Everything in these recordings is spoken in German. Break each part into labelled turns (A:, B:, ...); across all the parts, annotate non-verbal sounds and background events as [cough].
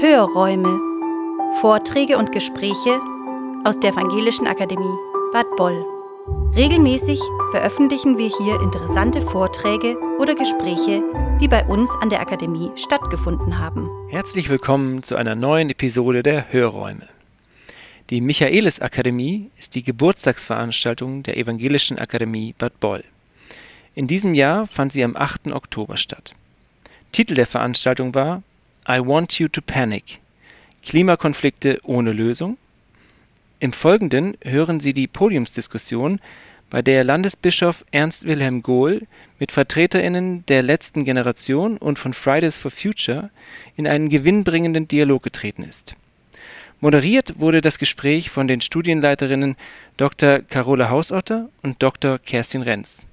A: Hörräume. Vorträge und Gespräche aus der Evangelischen Akademie Bad Boll. Regelmäßig veröffentlichen wir hier interessante Vorträge oder Gespräche, die bei uns an der Akademie stattgefunden haben.
B: Herzlich willkommen zu einer neuen Episode der Hörräume. Die Michaelis Akademie ist die Geburtstagsveranstaltung der Evangelischen Akademie Bad Boll. In diesem Jahr fand sie am 8. Oktober statt. Titel der Veranstaltung war I Want You to Panic Klimakonflikte ohne Lösung. Im Folgenden hören Sie die Podiumsdiskussion, bei der Landesbischof Ernst Wilhelm Gohl mit VertreterInnen der letzten Generation und von Fridays for Future in einen gewinnbringenden Dialog getreten ist. Moderiert wurde das Gespräch von den Studienleiterinnen Dr. Carola Hausotter und Dr. Kerstin Renz.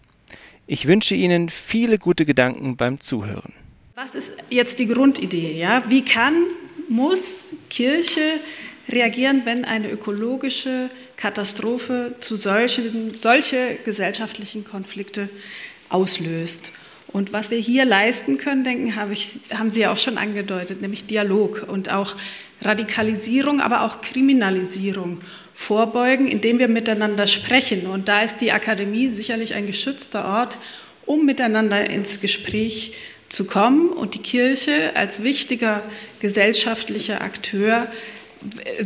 B: Ich wünsche Ihnen viele gute Gedanken beim Zuhören.
C: Was ist jetzt die Grundidee? Ja? Wie kann, muss Kirche reagieren, wenn eine ökologische Katastrophe zu solchen, solche gesellschaftlichen Konflikte auslöst? Und was wir hier leisten können, denken, habe ich, haben Sie ja auch schon angedeutet, nämlich Dialog und auch Radikalisierung, aber auch Kriminalisierung vorbeugen, indem wir miteinander sprechen. Und da ist die Akademie sicherlich ein geschützter Ort, um miteinander ins Gespräch zu kommen und die Kirche als wichtiger gesellschaftlicher Akteur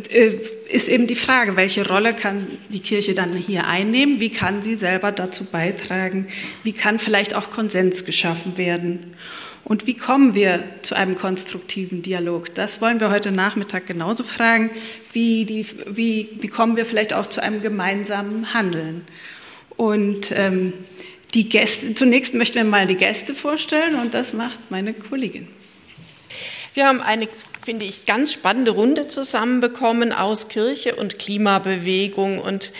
C: äh, ist eben die Frage, welche Rolle kann die Kirche dann hier einnehmen? Wie kann sie selber dazu beitragen? Wie kann vielleicht auch Konsens geschaffen werden? Und wie kommen wir zu einem konstruktiven Dialog? Das wollen wir heute Nachmittag genauso fragen. Wie, die, wie, wie kommen wir vielleicht auch zu einem gemeinsamen Handeln? Und ähm, die Gäste, zunächst möchten wir mal die Gäste vorstellen und das macht meine Kollegin.
D: Wir haben eine, finde ich, ganz spannende Runde zusammenbekommen aus Kirche und Klimabewegung und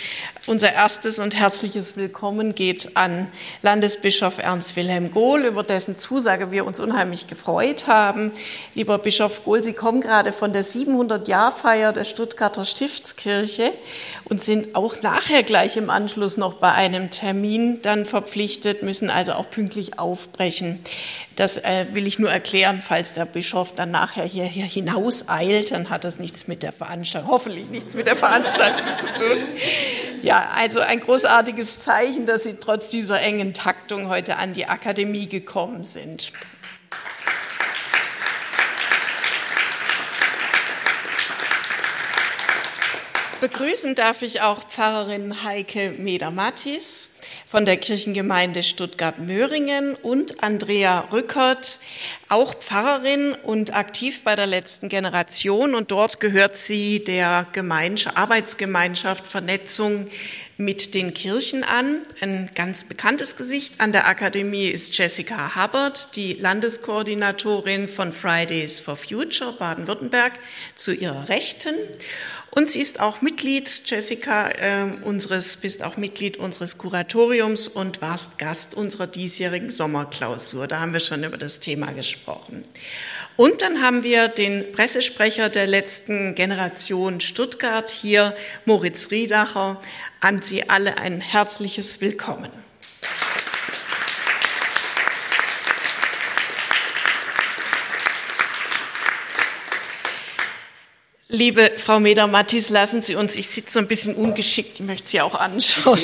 D: unser erstes und herzliches Willkommen geht an Landesbischof Ernst Wilhelm Gohl, über dessen Zusage wir uns unheimlich gefreut haben. Lieber Bischof Gohl, Sie kommen gerade von der 700-Jahr-Feier der Stuttgarter Stiftskirche und sind auch nachher gleich im Anschluss noch bei einem Termin dann verpflichtet, müssen also auch pünktlich aufbrechen. Das äh, will ich nur erklären, falls der Bischof dann nachher hier, hier hinaus eilt, dann hat das nichts mit der Veranstaltung, hoffentlich nichts mit der Veranstaltung zu tun. Ja, ja, also ein großartiges Zeichen, dass Sie trotz dieser engen Taktung heute an die Akademie gekommen sind. Begrüßen darf ich auch Pfarrerin Heike Meder-Mattis von der Kirchengemeinde Stuttgart-Möhringen und Andrea Rückert, auch Pfarrerin und aktiv bei der letzten Generation. Und dort gehört sie der Arbeitsgemeinschaft Vernetzung mit den Kirchen an. Ein ganz bekanntes Gesicht an der Akademie ist Jessica Hubbard, die Landeskoordinatorin von Fridays for Future Baden-Württemberg zu ihrer Rechten. Und sie ist auch Mitglied, Jessica, äh, unseres, bist auch Mitglied unseres Kuratoriums und warst Gast unserer diesjährigen Sommerklausur. Da haben wir schon über das Thema gesprochen. Und dann haben wir den Pressesprecher der letzten Generation Stuttgart hier, Moritz Riedacher. An Sie alle ein herzliches Willkommen. Liebe Frau Meder-Mattis, lassen Sie uns, ich sitze so ein bisschen ungeschickt, ich möchte Sie auch anschauen.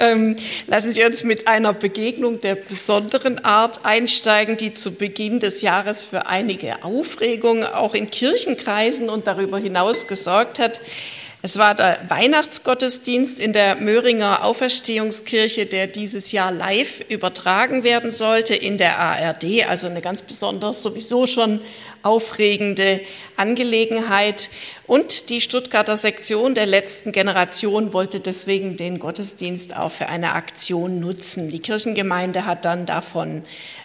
D: ähm, lassen Sie uns mit einer Begegnung der besonderen Art einsteigen, die zu Beginn des Jahres für einige Aufregung auch in Kirchenkreisen und darüber hinaus gesorgt hat. Es war der Weihnachtsgottesdienst in der Möhringer Auferstehungskirche, der dieses Jahr live übertragen werden sollte in der ARD, also eine ganz besonders sowieso schon aufregende Angelegenheit. Und die Stuttgarter Sektion der letzten Generation wollte deswegen den Gottesdienst auch für eine Aktion nutzen. Die Kirchengemeinde hat dann davon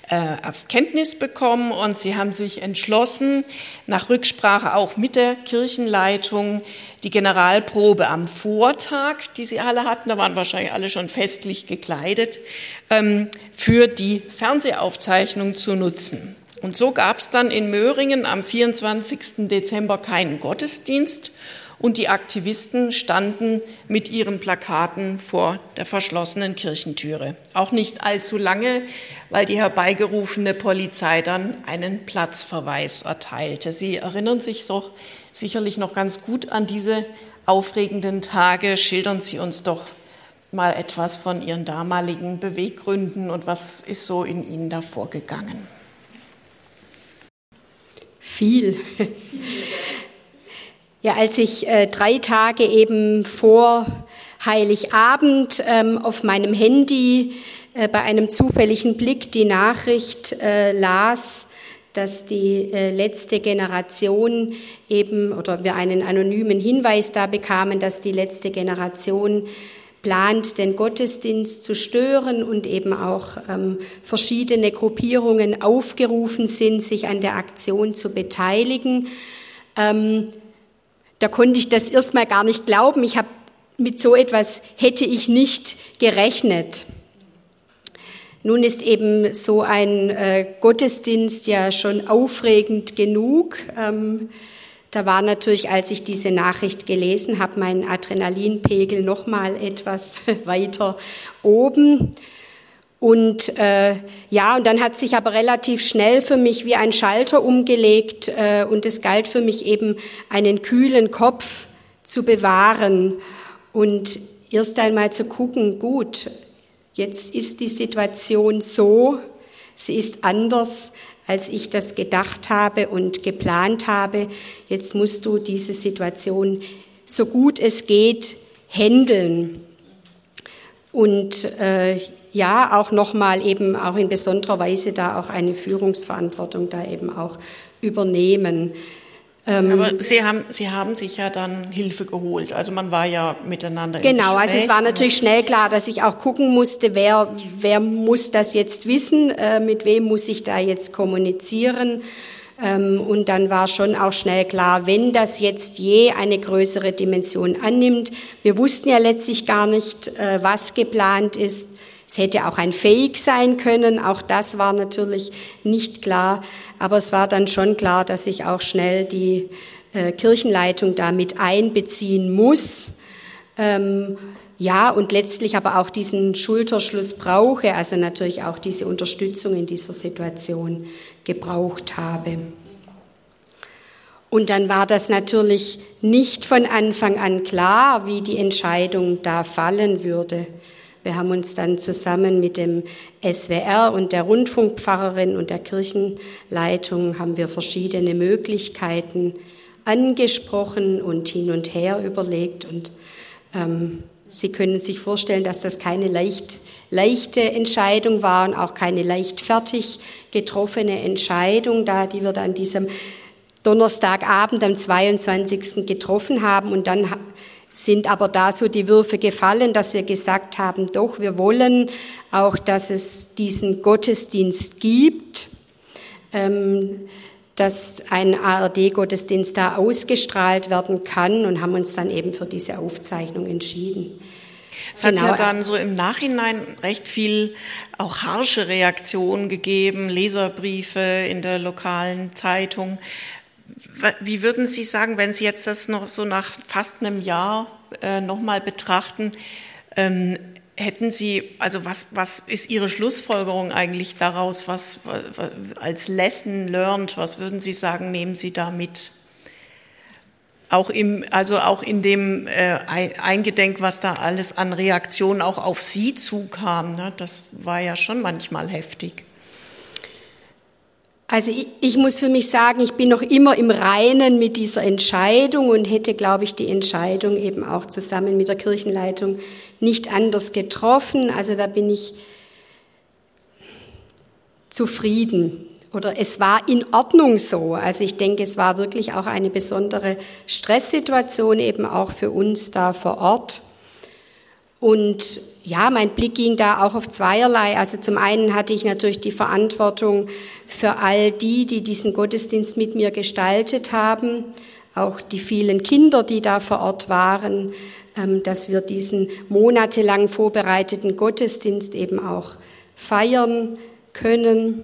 D: äh, Kenntnis bekommen und sie haben sich entschlossen, nach Rücksprache auch mit der Kirchenleitung, die Generalprobe am Vortag, die sie alle hatten, da waren wahrscheinlich alle schon festlich gekleidet, ähm, für die Fernsehaufzeichnung zu nutzen. Und so gab es dann in Möhringen am 24. Dezember keinen Gottesdienst und die Aktivisten standen mit ihren Plakaten vor der verschlossenen Kirchentüre. Auch nicht allzu lange, weil die herbeigerufene Polizei dann einen Platzverweis erteilte. Sie erinnern sich doch sicherlich noch ganz gut an diese aufregenden Tage. Schildern Sie uns doch mal etwas von Ihren damaligen Beweggründen und was ist so in Ihnen da vorgegangen?
E: Viel. Ja, als ich äh, drei Tage eben vor Heiligabend ähm, auf meinem Handy äh, bei einem zufälligen Blick die Nachricht äh, las, dass die äh, letzte Generation eben, oder wir einen anonymen Hinweis da bekamen, dass die letzte Generation plant, den Gottesdienst zu stören und eben auch ähm, verschiedene Gruppierungen aufgerufen sind, sich an der Aktion zu beteiligen. Ähm, da konnte ich das erstmal gar nicht glauben. Ich habe mit so etwas hätte ich nicht gerechnet. Nun ist eben so ein äh, Gottesdienst ja schon aufregend genug. Ähm, da war natürlich, als ich diese Nachricht gelesen habe, mein Adrenalinpegel noch mal etwas [laughs] weiter oben. Und äh, ja, und dann hat sich aber relativ schnell für mich wie ein Schalter umgelegt äh, und es galt für mich eben einen kühlen Kopf zu bewahren und erst einmal zu gucken, gut, jetzt ist die Situation so, sie ist anders, als ich das gedacht habe und geplant habe. Jetzt musst du diese Situation so gut es geht handeln. Und äh, ja auch nochmal eben auch in besonderer Weise da auch eine Führungsverantwortung da eben auch übernehmen.
D: Ähm, Aber Sie haben, Sie haben sich ja dann Hilfe geholt. Also man war ja miteinander.
E: Genau, also es war natürlich schnell klar, dass ich auch gucken musste, wer, wer muss das jetzt wissen, äh, mit wem muss ich da jetzt kommunizieren. Ähm, und dann war schon auch schnell klar, wenn das jetzt je eine größere Dimension annimmt, wir wussten ja letztlich gar nicht, äh, was geplant ist, es hätte auch ein Fake sein können, auch das war natürlich nicht klar, aber es war dann schon klar, dass ich auch schnell die äh, Kirchenleitung damit einbeziehen muss. Ähm, ja, und letztlich aber auch diesen Schulterschluss brauche, also natürlich auch diese Unterstützung in dieser Situation gebraucht habe. Und dann war das natürlich nicht von Anfang an klar, wie die Entscheidung da fallen würde. Wir haben uns dann zusammen mit dem SWR und der Rundfunkpfarrerin und der Kirchenleitung haben wir verschiedene Möglichkeiten angesprochen und hin und her überlegt und ähm, Sie können sich vorstellen, dass das keine leicht, leichte Entscheidung war und auch keine leichtfertig getroffene Entscheidung, da die wir an diesem Donnerstagabend am 22. getroffen haben und dann sind aber da so die Würfe gefallen, dass wir gesagt haben, doch, wir wollen auch, dass es diesen Gottesdienst gibt, ähm, dass ein ARD-Gottesdienst da ausgestrahlt werden kann und haben uns dann eben für diese Aufzeichnung entschieden.
D: Es genau. hat ja dann so im Nachhinein recht viel auch harsche Reaktionen gegeben, Leserbriefe in der lokalen Zeitung. Wie würden Sie sagen, wenn Sie jetzt das noch so nach fast einem Jahr äh, nochmal betrachten, ähm, hätten Sie, also was, was ist Ihre Schlussfolgerung eigentlich daraus, was, was als Lesson learned, was würden Sie sagen, nehmen Sie da mit? Auch im, also auch in dem äh, Eingedenk, was da alles an Reaktionen auch auf Sie zukam, ne? das war ja schon manchmal heftig.
E: Also ich, ich, muss für mich sagen, ich bin noch immer im Reinen mit dieser Entscheidung und hätte, glaube ich, die Entscheidung eben auch zusammen mit der Kirchenleitung nicht anders getroffen. Also da bin ich zufrieden oder es war in Ordnung so. Also ich denke, es war wirklich auch eine besondere Stresssituation eben auch für uns da vor Ort. Und ja, mein Blick ging da auch auf zweierlei. Also zum einen hatte ich natürlich die Verantwortung für all die, die diesen Gottesdienst mit mir gestaltet haben, auch die vielen Kinder, die da vor Ort waren, ähm, dass wir diesen monatelang vorbereiteten Gottesdienst eben auch feiern können.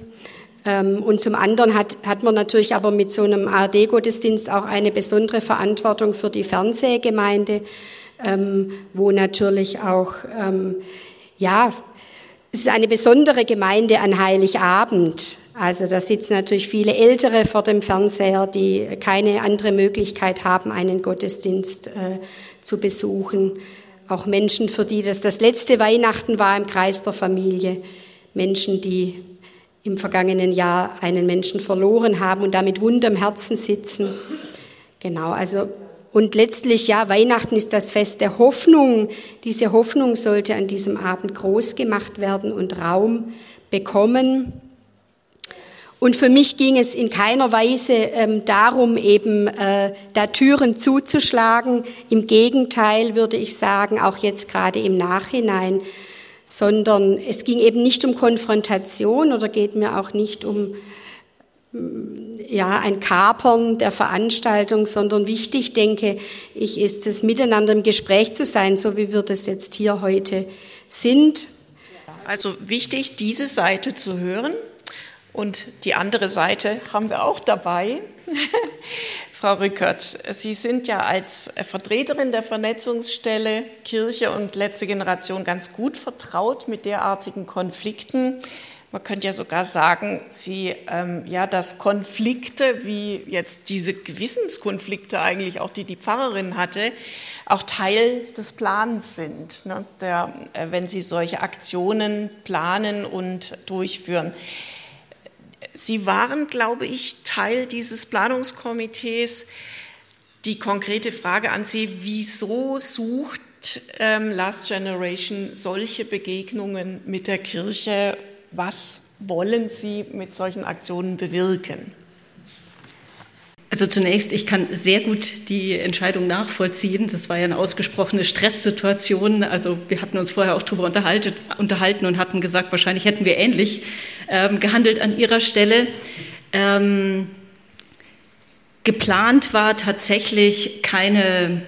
E: Ähm, und zum anderen hat, hat man natürlich aber mit so einem ARD-Gottesdienst auch eine besondere Verantwortung für die Fernsehgemeinde, ähm, wo natürlich auch, ja, es ist eine besondere Gemeinde an Heiligabend. Also da sitzen natürlich viele Ältere vor dem Fernseher, die keine andere Möglichkeit haben, einen Gottesdienst äh, zu besuchen. Auch Menschen, für die das das letzte Weihnachten war im Kreis der Familie. Menschen, die im vergangenen Jahr einen Menschen verloren haben und damit wund am Herzen sitzen. Genau, also und letztlich, ja, Weihnachten ist das Fest der Hoffnung. Diese Hoffnung sollte an diesem Abend groß gemacht werden und Raum bekommen. Und für mich ging es in keiner Weise ähm, darum, eben äh, da Türen zuzuschlagen. Im Gegenteil würde ich sagen, auch jetzt gerade im Nachhinein, sondern es ging eben nicht um Konfrontation oder geht mir auch nicht um ja, ein Kapern der Veranstaltung, sondern wichtig, denke ich, ist es, miteinander im Gespräch zu sein, so wie wir das jetzt hier heute sind.
D: Also wichtig, diese Seite zu hören und die andere Seite haben wir auch dabei. [laughs] Frau Rückert, Sie sind ja als Vertreterin der Vernetzungsstelle Kirche und letzte Generation ganz gut vertraut mit derartigen Konflikten. Man könnte ja sogar sagen, sie, ähm, ja, dass Konflikte, wie jetzt diese Gewissenskonflikte eigentlich auch, die die Pfarrerin hatte, auch Teil des Plans sind, ne? der, äh, wenn sie solche Aktionen planen und durchführen. Sie waren, glaube ich, Teil dieses Planungskomitees. Die konkrete Frage an Sie, wieso sucht ähm, Last Generation solche Begegnungen mit der Kirche was wollen Sie mit solchen Aktionen bewirken?
F: Also zunächst, ich kann sehr gut die Entscheidung nachvollziehen. Das war ja eine ausgesprochene Stresssituation. Also wir hatten uns vorher auch darüber unterhalten, und hatten gesagt, wahrscheinlich hätten wir ähnlich ähm, gehandelt an Ihrer Stelle. Ähm, geplant war tatsächlich keine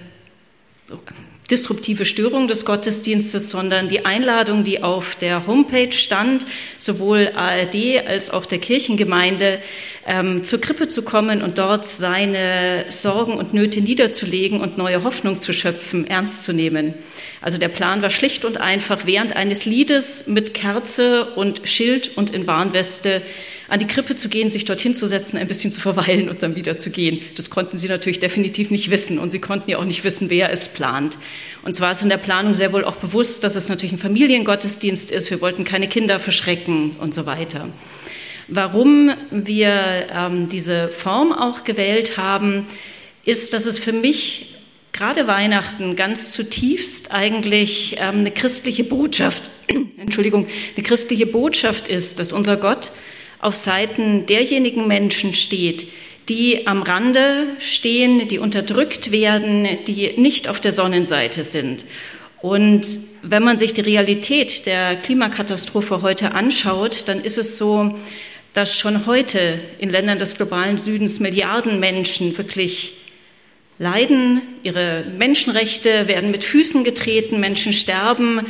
F: disruptive Störung des Gottesdienstes, sondern die Einladung, die auf der Homepage stand, sowohl ARD als auch der Kirchengemeinde, ähm, zur Krippe zu kommen und dort seine Sorgen und Nöte niederzulegen und neue Hoffnung zu schöpfen, ernst zu nehmen. Also der Plan war schlicht und einfach, während eines Liedes mit Kerze und Schild und in Warnweste an die Krippe zu gehen, sich dorthin zu setzen, ein bisschen zu verweilen und dann wieder zu gehen. Das konnten sie natürlich definitiv nicht wissen und sie konnten ja auch nicht wissen, wer es plant. Und zwar ist in der Planung sehr wohl auch bewusst, dass es natürlich ein Familiengottesdienst ist. Wir wollten keine Kinder verschrecken und so weiter. Warum wir ähm, diese Form auch gewählt haben, ist, dass es für mich gerade Weihnachten ganz zutiefst eigentlich ähm, eine christliche Botschaft, [clears throat] Entschuldigung, eine christliche Botschaft ist, dass unser Gott auf Seiten derjenigen Menschen steht, die am Rande stehen, die unterdrückt werden, die nicht auf der Sonnenseite sind. Und wenn man sich die Realität der Klimakatastrophe heute anschaut, dann ist es so, dass schon heute in Ländern des globalen Südens Milliarden Menschen wirklich leiden, ihre Menschenrechte werden mit Füßen getreten, Menschen sterben,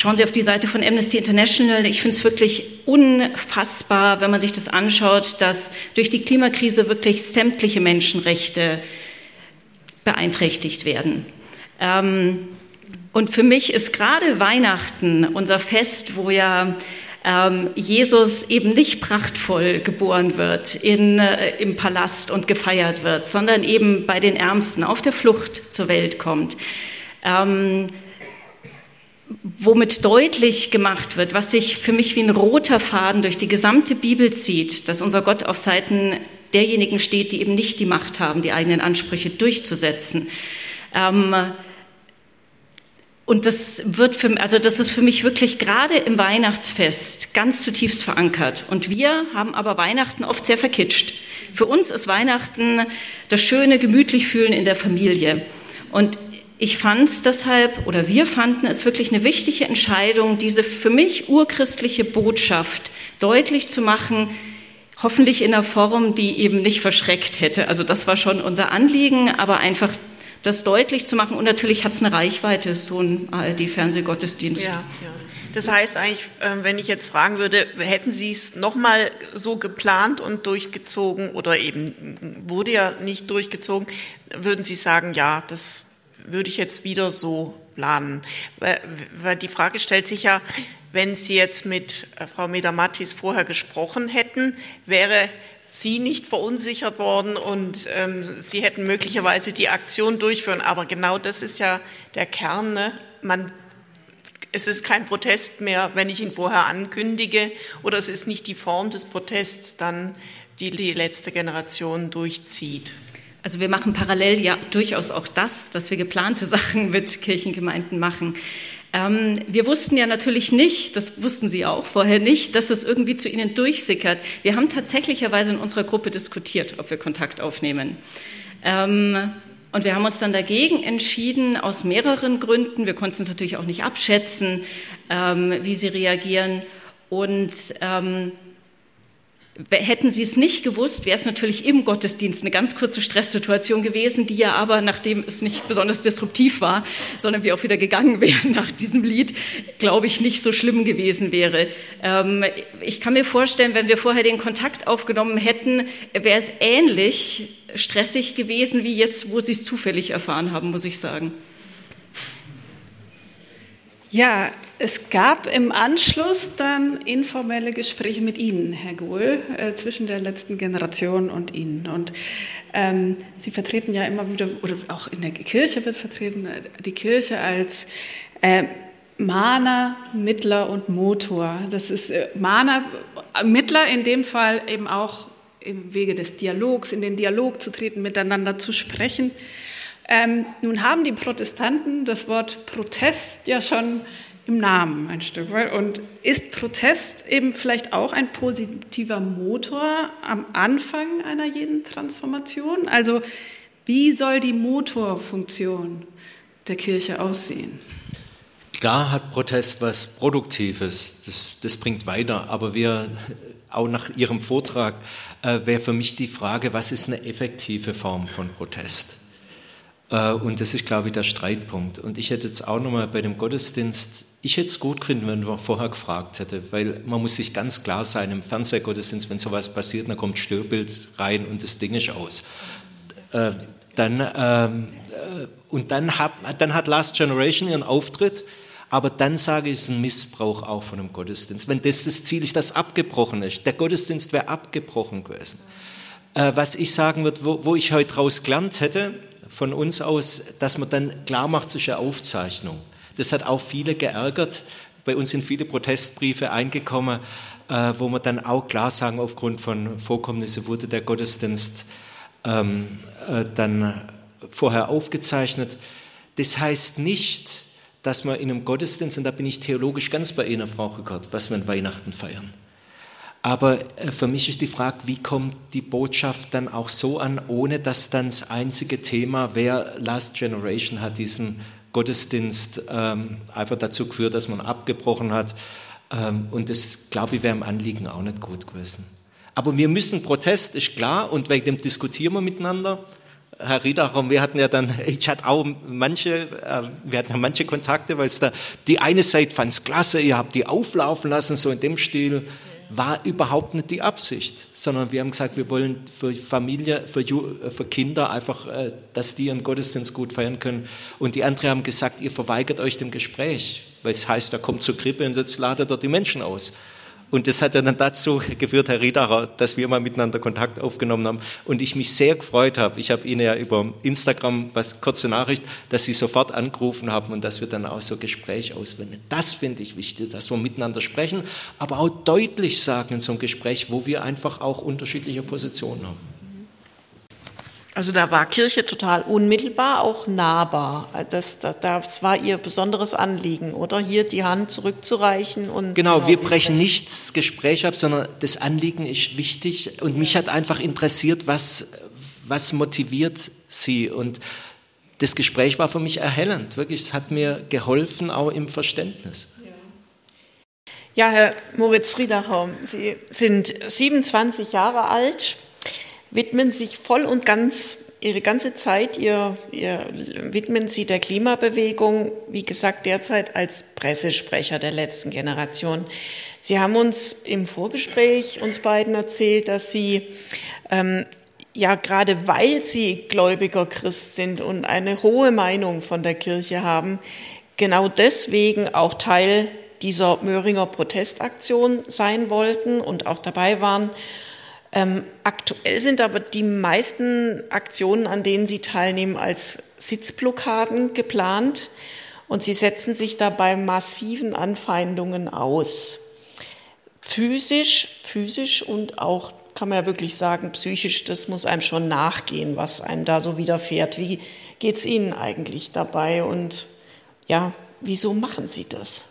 F: Schauen Sie auf die Seite von Amnesty International. Ich finde es wirklich unfassbar, wenn man sich das anschaut, dass durch die Klimakrise wirklich sämtliche Menschenrechte beeinträchtigt werden. Ähm, und für mich ist gerade Weihnachten unser Fest, wo ja ähm, Jesus eben nicht prachtvoll geboren wird in, äh, im Palast und gefeiert wird, sondern eben bei den Ärmsten auf der Flucht zur Welt kommt. Ähm, womit deutlich gemacht wird, was sich für mich wie ein roter Faden durch die gesamte Bibel zieht, dass unser Gott auf Seiten derjenigen steht, die eben nicht die Macht haben, die eigenen Ansprüche durchzusetzen. Ähm, und das wird für, also das ist für mich wirklich gerade im Weihnachtsfest ganz zutiefst verankert. Und wir haben aber Weihnachten oft sehr verkitscht. Für uns ist Weihnachten das schöne, gemütlich fühlen in der Familie. Und ich fand es deshalb, oder wir fanden es wirklich eine wichtige Entscheidung, diese für mich urchristliche Botschaft deutlich zu machen, hoffentlich in einer Form, die eben nicht verschreckt hätte. Also das war schon unser Anliegen, aber einfach das deutlich zu machen. Und natürlich hat es eine Reichweite, so ein ARD-Fernsehgottesdienst.
D: Ja, ja. Das heißt eigentlich, ähm, wenn ich jetzt fragen würde, hätten Sie es nochmal so geplant und durchgezogen oder eben wurde ja nicht durchgezogen, würden Sie sagen, ja, das würde ich jetzt wieder so planen? Die Frage stellt sich ja, wenn Sie jetzt mit äh, Frau Medamatis vorher gesprochen hätten, wäre Sie nicht verunsichert worden und ähm, Sie hätten möglicherweise die Aktion durchführen. Aber genau das ist ja der Kern. Ne? Man, es ist kein Protest mehr, wenn ich ihn vorher ankündige, oder es ist nicht die Form des Protests dann, die die letzte Generation durchzieht.
F: Also wir machen parallel ja durchaus auch das, dass wir geplante [laughs] Sachen mit Kirchengemeinden machen. Ähm, wir wussten ja natürlich nicht, das wussten Sie auch vorher nicht, dass es irgendwie zu Ihnen durchsickert. Wir haben tatsächlicherweise in unserer Gruppe diskutiert, ob wir Kontakt aufnehmen. Ähm, und wir haben uns dann dagegen entschieden, aus mehreren Gründen. Wir konnten es natürlich auch nicht abschätzen, ähm, wie sie reagieren. Und ähm, Hätten Sie es nicht gewusst, wäre es natürlich im Gottesdienst eine ganz kurze Stresssituation gewesen, die ja aber, nachdem es nicht besonders disruptiv war, sondern wir auch wieder gegangen [laughs] wären nach diesem Lied, glaube ich, nicht so schlimm gewesen wäre. Ähm, ich kann mir vorstellen, wenn wir vorher den Kontakt aufgenommen hätten, wäre es ähnlich stressig gewesen wie jetzt, wo Sie es zufällig erfahren haben, muss ich sagen.
C: Ja, es gab im Anschluss dann informelle Gespräche mit Ihnen, Herr Gohl, äh, zwischen der letzten Generation und Ihnen. Und ähm, Sie vertreten ja immer wieder, oder auch in der Kirche wird vertreten, äh, die Kirche als äh, Mahner, Mittler und Motor. Das ist äh, Mahner, Mittler in dem Fall eben auch im Wege des Dialogs, in den Dialog zu treten, miteinander zu sprechen. Ähm, nun haben die Protestanten das Wort Protest ja schon im Namen ein Stück weit. Und ist Protest eben vielleicht auch ein positiver Motor am Anfang einer jeden Transformation? Also wie soll die Motorfunktion der Kirche aussehen?
G: Klar hat Protest was Produktives, das, das bringt weiter, aber wir, auch nach Ihrem Vortrag, äh, wäre für mich die Frage, was ist eine effektive Form von Protest? Äh, und das ist, glaube ich, der Streitpunkt. Und ich hätte jetzt auch nochmal bei dem Gottesdienst, ich hätte es gut gefunden, wenn man vorher gefragt hätte, weil man muss sich ganz klar sein, im Fernsehgottesdienst, wenn sowas passiert, dann kommt Störbild rein und das Ding ist aus. Äh, dann, ähm, äh, und dann hat, dann hat Last Generation ihren Auftritt, aber dann sage ich, es ist ein Missbrauch auch von einem Gottesdienst. Wenn das das Ziel ist, das abgebrochen ist, der Gottesdienst wäre abgebrochen gewesen. Was ich sagen würde, wo, wo ich heute raus gelernt hätte, von uns aus, dass man dann klar macht, es ist Aufzeichnung. Das hat auch viele geärgert. Bei uns sind viele Protestbriefe eingekommen, äh, wo wir dann auch klar sagen, aufgrund von Vorkommnissen wurde der Gottesdienst ähm, äh, dann vorher aufgezeichnet. Das heißt nicht, dass man in einem Gottesdienst, und da bin ich theologisch ganz bei Ihnen, Frau Rückert, was wir an Weihnachten feiern. Aber äh, für mich ist die Frage, wie kommt die Botschaft dann auch so an, ohne dass dann das einzige Thema wäre, Last Generation hat diesen Gottesdienst ähm, einfach dazu geführt, dass man abgebrochen hat. Ähm, und das, glaube ich, wäre im Anliegen auch nicht gut gewesen. Aber wir müssen Protest, ist klar, und wegen dem diskutieren wir miteinander. Herr Riedacher, wir hatten ja dann, [laughs] ich hatte auch manche, äh, wir hatten ja manche Kontakte, weil es da, die eine Seite fand es klasse, ihr habt die auflaufen lassen, so in dem Stil war überhaupt nicht die Absicht, sondern wir haben gesagt, wir wollen für Familie, für, für Kinder einfach, äh, dass die ihren Gottesdienst gut feiern können. Und die anderen haben gesagt, ihr verweigert euch dem Gespräch, weil es heißt, er kommt zur Krippe und jetzt ladet er die Menschen aus. Und das hat dann dazu geführt, Herr Riedacher, dass wir mal miteinander Kontakt aufgenommen haben und ich mich sehr gefreut habe. Ich habe Ihnen ja über Instagram was kurze Nachricht, dass Sie sofort angerufen haben und dass wir dann auch so Gespräch auswenden. Das finde ich wichtig, dass wir miteinander sprechen, aber auch deutlich sagen in so einem Gespräch, wo wir einfach auch unterschiedliche Positionen haben.
D: Also da war Kirche total unmittelbar, auch nahbar. Das, das, das war ihr besonderes Anliegen, oder? Hier die Hand zurückzureichen und.
G: Genau, genau wir brechen nicht das Gespräch ab, sondern das Anliegen ist wichtig. Und mich hat einfach interessiert, was, was motiviert Sie. Und das Gespräch war für mich erhellend. Wirklich, es hat mir geholfen, auch im Verständnis.
D: Ja, Herr Moritz Riedacher, Sie sind 27 Jahre alt widmen sich voll und ganz Ihre ganze Zeit, ihr, ihr widmen Sie der Klimabewegung, wie gesagt, derzeit als Pressesprecher der letzten Generation. Sie haben uns im Vorgespräch uns beiden erzählt, dass Sie ähm, ja gerade weil Sie gläubiger Christ sind und eine hohe Meinung von der Kirche haben, genau deswegen auch Teil dieser Möhringer Protestaktion sein wollten und auch dabei waren. Ähm, aktuell sind aber die meisten Aktionen, an denen Sie teilnehmen, als Sitzblockaden geplant und Sie setzen sich dabei massiven Anfeindungen aus. Physisch, physisch und auch, kann man ja wirklich sagen, psychisch, das muss einem schon nachgehen, was einem da so widerfährt. Wie geht es Ihnen eigentlich dabei und ja, wieso machen Sie das?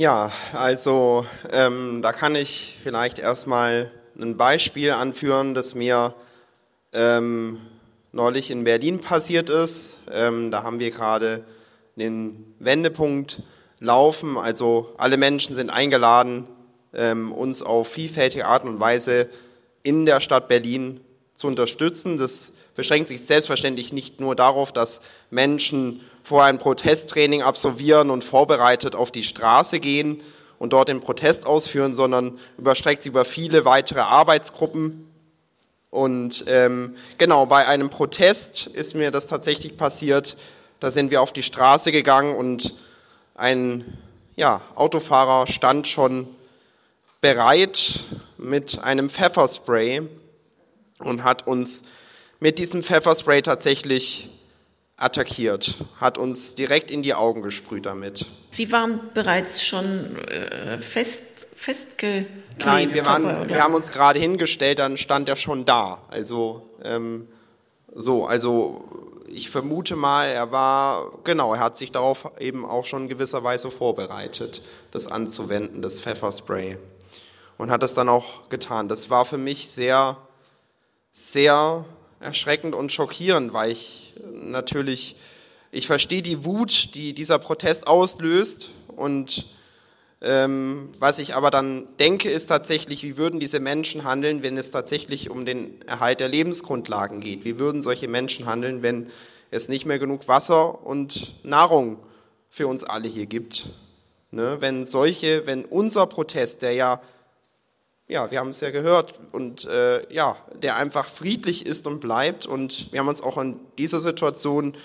H: Ja, also ähm, da kann ich vielleicht erstmal ein Beispiel anführen, das mir ähm, neulich in Berlin passiert ist. Ähm, da haben wir gerade den Wendepunkt laufen. Also alle Menschen sind eingeladen, ähm, uns auf vielfältige Art und Weise in der Stadt Berlin zu unterstützen. Das beschränkt sich selbstverständlich nicht nur darauf, dass Menschen vorher ein Protesttraining absolvieren und vorbereitet auf die Straße gehen und dort den Protest ausführen, sondern überstreckt sich über viele weitere Arbeitsgruppen. Und ähm, genau, bei einem Protest ist mir das tatsächlich passiert. Da sind wir auf die Straße gegangen und ein ja, Autofahrer stand schon bereit mit einem Pfefferspray und hat uns mit diesem Pfefferspray tatsächlich attackiert, hat uns direkt in die Augen gesprüht damit.
D: Sie waren bereits schon äh, fest, festgeklebt?
H: Nein, wir, waren, wir haben uns gerade hingestellt, dann stand er schon da. Also ähm, so, also ich vermute mal, er war, genau, er hat sich darauf eben auch schon in gewisser Weise vorbereitet, das anzuwenden, das Pfefferspray. Und hat das dann auch getan. Das war für mich sehr, sehr erschreckend und schockierend, weil ich natürlich, ich verstehe die Wut, die dieser Protest auslöst und ähm, was ich aber dann denke, ist tatsächlich, wie würden diese Menschen handeln, wenn es tatsächlich um den Erhalt der Lebensgrundlagen geht? Wie würden solche Menschen handeln, wenn es nicht mehr genug Wasser und Nahrung für uns alle hier gibt? Ne? Wenn solche, wenn unser Protest, der ja ja, wir haben es ja gehört und äh, ja, der einfach friedlich ist und bleibt und wir haben uns auch in dieser Situation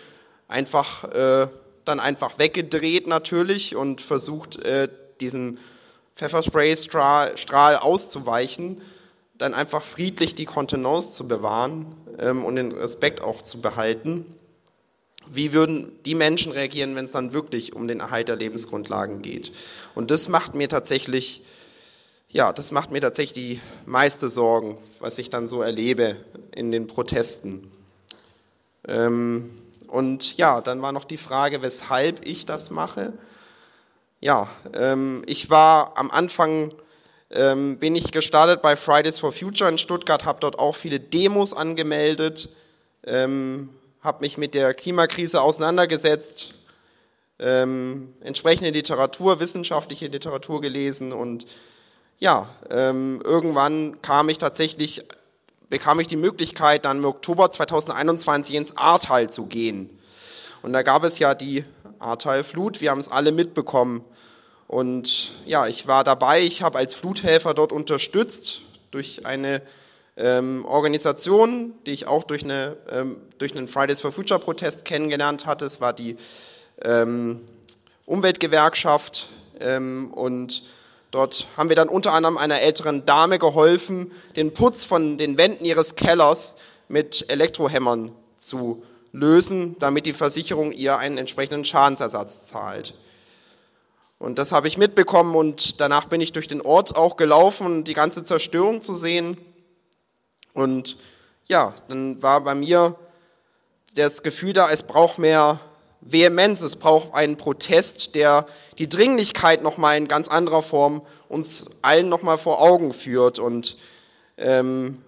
H: einfach äh, dann einfach weggedreht natürlich und versucht äh, diesem Pfefferspray-Strahl auszuweichen, dann einfach friedlich die Kontenance zu bewahren ähm, und den Respekt auch zu behalten. Wie würden die Menschen reagieren, wenn es dann wirklich um den Erhalt der Lebensgrundlagen geht? Und das macht mir tatsächlich ja, das macht mir tatsächlich die meiste Sorgen, was ich dann so erlebe in den Protesten. Ähm, und ja, dann war noch die Frage, weshalb ich das mache. Ja, ähm, ich war am Anfang, ähm, bin ich gestartet bei Fridays for Future in Stuttgart, habe dort auch viele Demos angemeldet, ähm, habe mich mit der Klimakrise auseinandergesetzt, ähm, entsprechende Literatur, wissenschaftliche Literatur gelesen und ja, ähm, irgendwann kam ich tatsächlich, bekam ich die Möglichkeit, dann im Oktober 2021 ins Ahrtal zu gehen. Und da gab es ja die Ahrtal-Flut, wir haben es alle mitbekommen. Und ja, ich war dabei, ich habe als Fluthelfer dort unterstützt durch eine ähm, Organisation, die ich auch durch, eine, ähm, durch einen Fridays for Future Protest kennengelernt hatte. Es war die ähm, Umweltgewerkschaft ähm, und Dort haben wir dann unter anderem einer älteren Dame geholfen, den Putz von den Wänden ihres Kellers mit Elektrohämmern zu lösen, damit die Versicherung ihr einen entsprechenden Schadensersatz zahlt. Und das habe ich mitbekommen und danach bin ich durch den Ort auch gelaufen, um die ganze Zerstörung zu sehen. Und ja, dann war bei mir das Gefühl da, es braucht mehr Vehemenz, es braucht einen Protest, der die Dringlichkeit nochmal in ganz anderer Form uns allen nochmal vor Augen führt. Und ähm,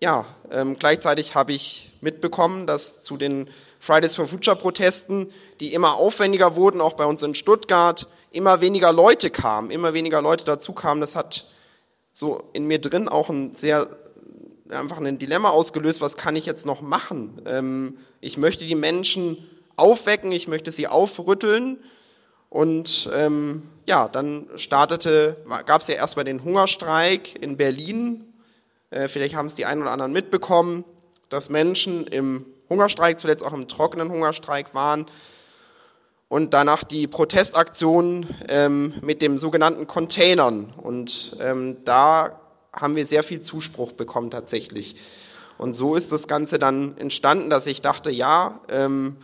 H: ja, ähm, gleichzeitig habe ich mitbekommen, dass zu den Fridays for Future Protesten, die immer aufwendiger wurden, auch bei uns in Stuttgart, immer weniger Leute kamen, immer weniger Leute dazu kamen. Das hat so in mir drin auch ein sehr einfach ein Dilemma ausgelöst, was kann ich jetzt noch machen? Ähm, ich möchte die Menschen aufwecken, ich möchte sie aufrütteln. Und ähm, ja, dann startete, gab es ja erstmal den Hungerstreik in Berlin. Äh, vielleicht haben es die einen oder anderen mitbekommen, dass Menschen im Hungerstreik, zuletzt auch im trockenen Hungerstreik waren. Und danach die Protestaktionen ähm, mit dem sogenannten Containern. Und ähm, da haben wir sehr viel Zuspruch bekommen tatsächlich. Und so ist das Ganze dann entstanden, dass ich dachte, ja, ähm,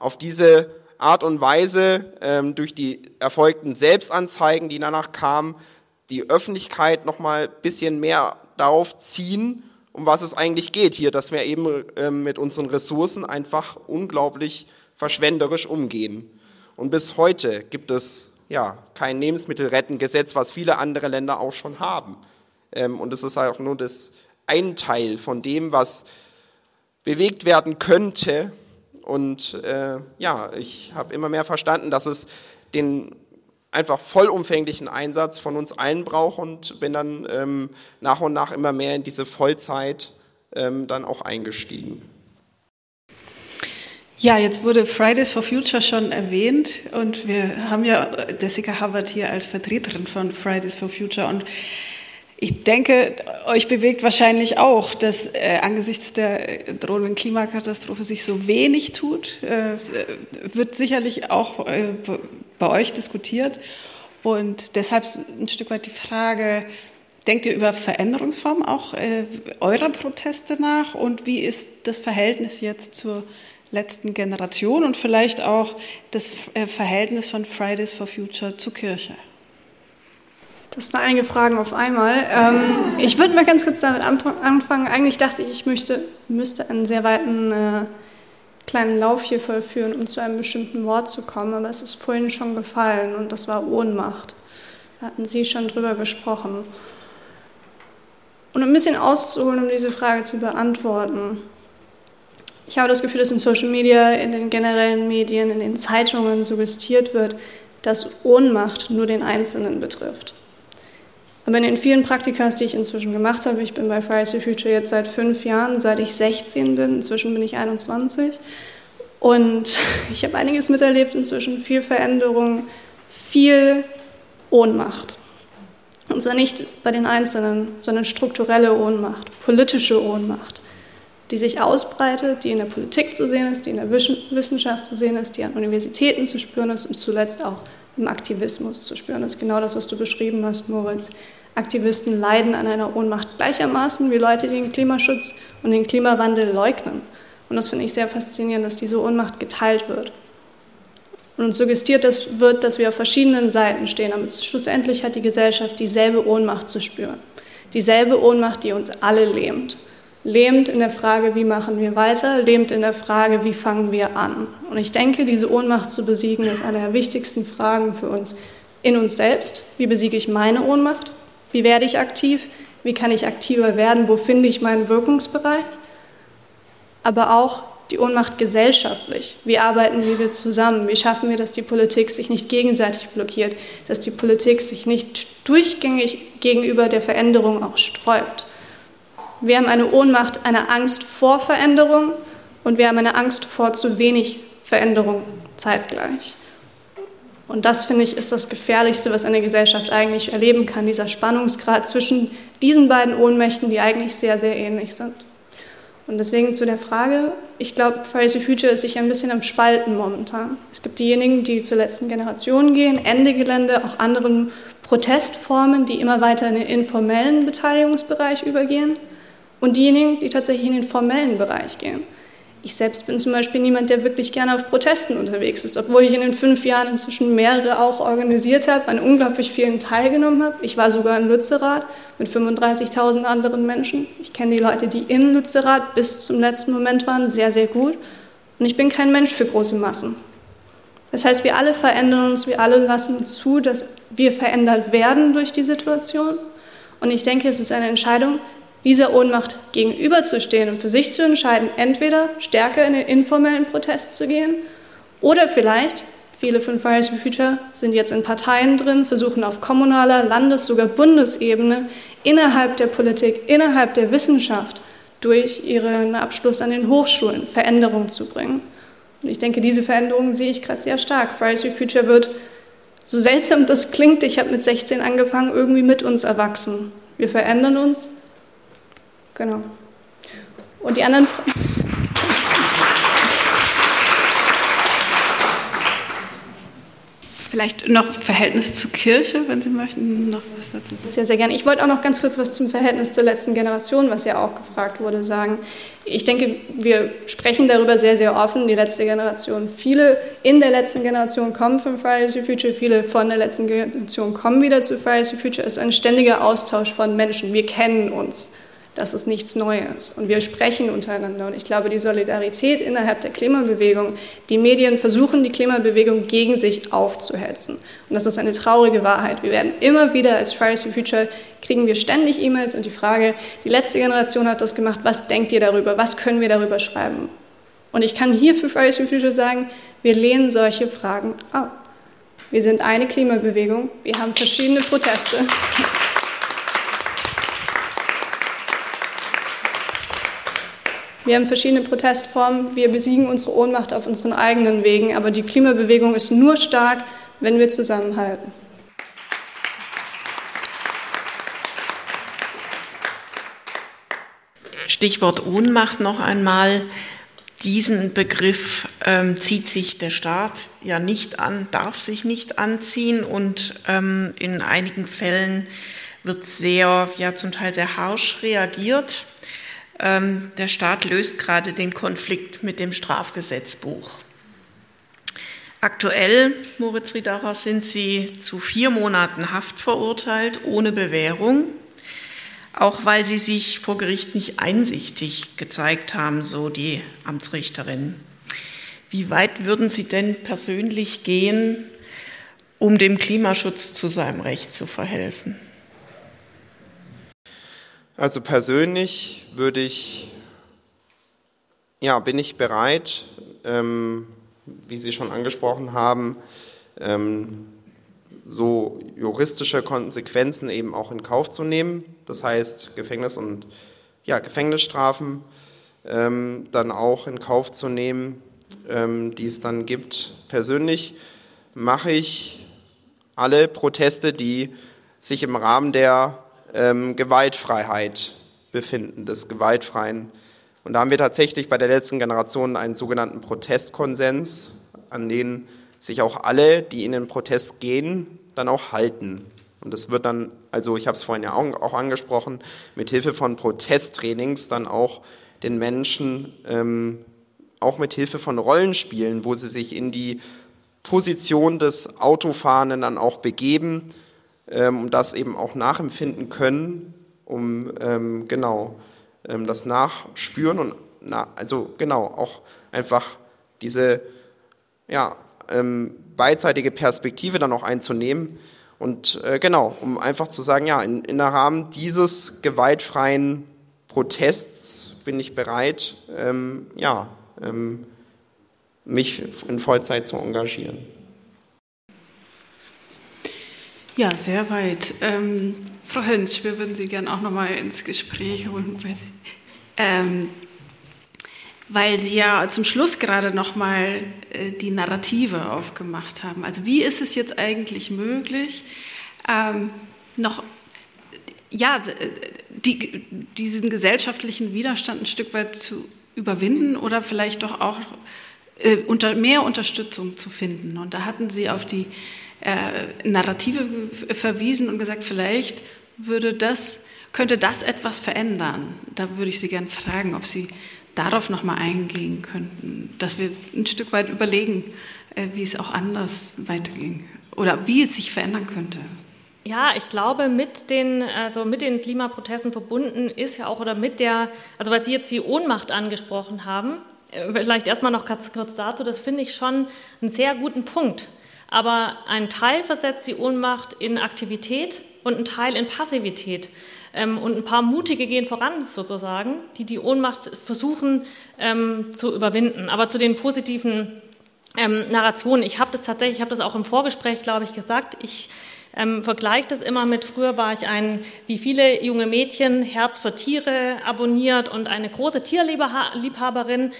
H: auf diese Art und Weise, ähm, durch die erfolgten Selbstanzeigen, die danach kamen, die Öffentlichkeit nochmal ein bisschen mehr darauf ziehen, um was es eigentlich geht hier, dass wir eben ähm, mit unseren Ressourcen einfach unglaublich verschwenderisch umgehen. Und bis heute gibt es ja kein Lebensmittelrettengesetz, was viele andere Länder auch schon haben. Ähm, und es ist auch nur das ein Teil von dem, was bewegt werden könnte. Und äh, ja, ich habe immer mehr verstanden, dass es den einfach vollumfänglichen Einsatz von uns allen braucht und bin dann ähm, nach und nach immer mehr in diese Vollzeit ähm, dann auch eingestiegen.
C: Ja, jetzt wurde Fridays for Future schon erwähnt und wir haben ja Jessica Hubbard hier als Vertreterin von Fridays for Future und ich denke, euch bewegt wahrscheinlich auch, dass äh, angesichts der drohenden Klimakatastrophe sich so wenig tut. Äh, wird sicherlich auch äh, bei euch diskutiert. Und deshalb ein Stück weit die Frage, denkt ihr über Veränderungsformen auch äh, eurer Proteste nach? Und wie ist das Verhältnis jetzt zur letzten Generation und vielleicht auch das äh, Verhältnis von Fridays for Future zur Kirche?
I: Das sind einige Fragen auf einmal. Ähm, ich würde mal ganz kurz damit anfangen. Eigentlich dachte ich, ich möchte, müsste einen sehr weiten äh, kleinen Lauf hier vollführen, um zu einem bestimmten Wort zu kommen, aber es ist vorhin schon gefallen und das war Ohnmacht. Da hatten Sie schon drüber gesprochen. Und ein bisschen auszuholen, um diese Frage zu beantworten. Ich habe das Gefühl, dass in Social Media, in den generellen Medien, in den Zeitungen suggestiert wird, dass Ohnmacht nur den Einzelnen betrifft. Aber in den vielen Praktikas, die ich inzwischen gemacht habe, ich bin bei Fridays for Future jetzt seit fünf Jahren, seit ich 16 bin, inzwischen bin ich 21. Und [laughs] ich habe einiges miterlebt inzwischen, viel Veränderung, viel Ohnmacht. Und zwar nicht bei den Einzelnen, sondern strukturelle Ohnmacht, politische Ohnmacht, die sich ausbreitet, die in der Politik zu sehen ist, die in der Wissenschaft zu sehen ist, die an Universitäten zu spüren ist und zuletzt auch im Aktivismus zu spüren ist. Genau das, was du beschrieben hast, Moritz. Aktivisten leiden an einer Ohnmacht gleichermaßen wie Leute, die den Klimaschutz und den Klimawandel leugnen. Und das finde ich sehr faszinierend, dass diese Ohnmacht geteilt wird. Und uns suggestiert das wird, dass wir auf verschiedenen Seiten stehen, aber schlussendlich hat die Gesellschaft dieselbe Ohnmacht zu spüren. Dieselbe Ohnmacht, die uns alle lähmt lähmt in der Frage, wie machen wir weiter, lähmt in der Frage, wie fangen wir an. Und ich denke, diese Ohnmacht zu besiegen, ist eine der wichtigsten Fragen für uns in uns selbst. Wie besiege ich meine Ohnmacht? Wie werde ich aktiv? Wie kann ich aktiver werden? Wo finde ich meinen Wirkungsbereich? Aber auch die Ohnmacht gesellschaftlich. Wie arbeiten wir zusammen? Wie schaffen wir, dass die Politik sich nicht gegenseitig blockiert, dass die Politik sich nicht durchgängig gegenüber der Veränderung auch sträubt? Wir haben eine Ohnmacht, eine Angst vor Veränderung und wir haben eine Angst vor zu wenig Veränderung zeitgleich. Und das, finde ich, ist das Gefährlichste, was eine Gesellschaft eigentlich erleben kann, dieser Spannungsgrad zwischen diesen beiden Ohnmächten, die eigentlich sehr, sehr ähnlich sind. Und deswegen zu der Frage, ich glaube, Fridays for Future ist sich ein bisschen am Spalten momentan. Es gibt diejenigen, die zur letzten Generation gehen, Ende Gelände, auch anderen Protestformen, die immer weiter in den informellen Beteiligungsbereich übergehen und diejenigen, die tatsächlich in den formellen Bereich gehen. Ich selbst bin zum Beispiel niemand, der wirklich gerne auf Protesten unterwegs ist, obwohl ich in den fünf Jahren inzwischen mehrere auch organisiert habe, an unglaublich vielen teilgenommen habe. Ich war sogar in Lützerath mit 35.000 anderen Menschen. Ich kenne die Leute, die in Lützerath bis zum letzten Moment waren, sehr, sehr gut. Und ich bin kein Mensch für große Massen. Das heißt, wir alle verändern uns, wir alle lassen zu, dass wir verändert werden durch die Situation. Und ich denke, es ist eine Entscheidung, dieser Ohnmacht gegenüberzustehen und für sich zu entscheiden, entweder stärker in den informellen Protest zu gehen oder vielleicht, viele von Fridays for Future sind jetzt in Parteien drin, versuchen auf kommunaler, Landes-, sogar Bundesebene innerhalb der Politik, innerhalb der Wissenschaft durch ihren Abschluss an den Hochschulen Veränderungen zu bringen. Und ich denke, diese Veränderungen sehe ich gerade sehr stark. Fridays for Future wird, so seltsam das klingt, ich habe mit 16 angefangen, irgendwie mit uns erwachsen. Wir verändern uns. Genau. Und die anderen Fragen.
C: Vielleicht noch Verhältnis zur Kirche, wenn Sie möchten, noch was dazu sagen.
I: Sehr, sehr gerne. Ich wollte auch noch ganz kurz was zum Verhältnis zur letzten Generation, was ja auch gefragt wurde, sagen. Ich denke, wir sprechen darüber sehr, sehr offen, die letzte Generation. Viele in der letzten Generation kommen von Fridays for Future, viele von der letzten Generation kommen wieder zu Fridays for Future. Es ist ein ständiger Austausch von Menschen. Wir kennen uns. Das ist nichts Neues. Und wir sprechen untereinander. Und ich glaube, die Solidarität innerhalb der Klimabewegung, die Medien versuchen, die Klimabewegung gegen sich aufzuhetzen. Und das ist eine traurige Wahrheit. Wir werden immer wieder als Fridays for Future kriegen wir ständig E-Mails und die Frage, die letzte Generation hat das gemacht, was denkt ihr darüber? Was können wir darüber schreiben? Und ich kann hier für Fridays for Future sagen, wir lehnen solche Fragen ab. Wir sind eine Klimabewegung, wir haben verschiedene Proteste. Wir haben verschiedene Protestformen. Wir besiegen unsere Ohnmacht auf unseren eigenen Wegen. Aber die Klimabewegung ist nur stark, wenn wir zusammenhalten.
D: Stichwort Ohnmacht noch einmal. Diesen Begriff ähm, zieht sich der Staat ja nicht an, darf sich nicht anziehen und ähm, in einigen Fällen wird sehr, ja zum Teil sehr harsch reagiert. Ähm, der Staat löst gerade den Konflikt mit dem Strafgesetzbuch. Aktuell, Moritz Riedacher, sind Sie zu vier Monaten Haft verurteilt, ohne Bewährung, auch weil Sie sich vor Gericht nicht einsichtig gezeigt haben, so die Amtsrichterin. Wie weit würden Sie denn persönlich gehen, um dem Klimaschutz zu seinem Recht zu verhelfen?
H: Also persönlich würde ich, ja, bin ich bereit, ähm, wie Sie schon angesprochen haben, ähm, so juristische Konsequenzen eben auch in Kauf zu nehmen. Das heißt Gefängnis und ja, Gefängnisstrafen ähm, dann auch in Kauf zu nehmen, ähm, die es dann gibt. Persönlich mache ich alle Proteste, die sich im Rahmen der ähm, Gewaltfreiheit befinden, des gewaltfreien. Und da haben wir tatsächlich bei der letzten Generation einen sogenannten Protestkonsens, an den sich auch alle, die in den Protest gehen, dann auch halten. Und das wird dann, also ich habe es vorhin ja auch, angesprochen, mit Hilfe von Protesttrainings dann auch den Menschen, ähm, auch mit Hilfe von Rollenspielen, wo sie sich in die Position des Autofahrenden dann auch begeben, und das eben auch nachempfinden können, um ähm, genau ähm, das Nachspüren und na, also genau auch einfach diese ja, ähm, beidseitige Perspektive dann auch einzunehmen und äh, genau, um einfach zu sagen, ja, in, in der Rahmen dieses gewaltfreien Protests bin ich bereit, ähm, ja, ähm, mich in Vollzeit zu engagieren.
C: Ja, sehr weit. Ähm, Frau Hönsch, wir würden Sie gerne auch noch mal ins Gespräch holen, ähm, weil Sie ja zum Schluss gerade noch mal äh, die Narrative aufgemacht haben. Also wie ist es jetzt eigentlich möglich, ähm, noch ja, die, diesen gesellschaftlichen Widerstand ein Stück weit zu überwinden oder vielleicht doch auch äh, unter, mehr Unterstützung zu finden? Und da hatten Sie auf die äh, Narrative verwiesen und gesagt, vielleicht würde das, könnte das etwas verändern. Da würde ich Sie gerne fragen, ob Sie darauf nochmal eingehen könnten, dass wir ein Stück weit überlegen, äh, wie es auch anders weiterging oder wie es sich verändern könnte.
J: Ja, ich glaube, mit den, also mit den Klimaprotesten verbunden ist ja auch, oder mit der, also weil Sie jetzt die Ohnmacht angesprochen haben, äh, vielleicht erstmal noch kurz, kurz dazu, das finde ich schon einen sehr guten Punkt. Aber ein Teil versetzt die Ohnmacht in Aktivität und ein Teil in Passivität. Ähm, und ein paar Mutige gehen voran, sozusagen, die die Ohnmacht versuchen ähm, zu überwinden. Aber zu den positiven ähm, Narrationen, ich habe das tatsächlich, ich habe das auch im Vorgespräch, glaube ich, gesagt, ich ähm, vergleiche das immer mit, früher war ich ein, wie viele junge Mädchen, Herz für Tiere abonniert und eine große Tierliebhaberin.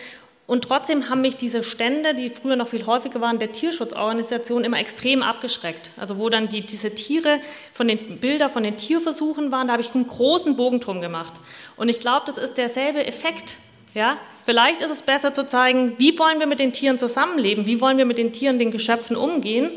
J: Und trotzdem haben mich diese Stände, die früher noch viel häufiger waren, der Tierschutzorganisation immer extrem abgeschreckt. Also wo dann die, diese Tiere von den Bilder von den Tierversuchen waren, da habe ich einen großen Bogen drum gemacht. Und ich glaube, das ist derselbe Effekt. Ja, vielleicht ist es besser zu zeigen, wie wollen wir mit den Tieren zusammenleben, wie wollen wir mit den Tieren, den Geschöpfen umgehen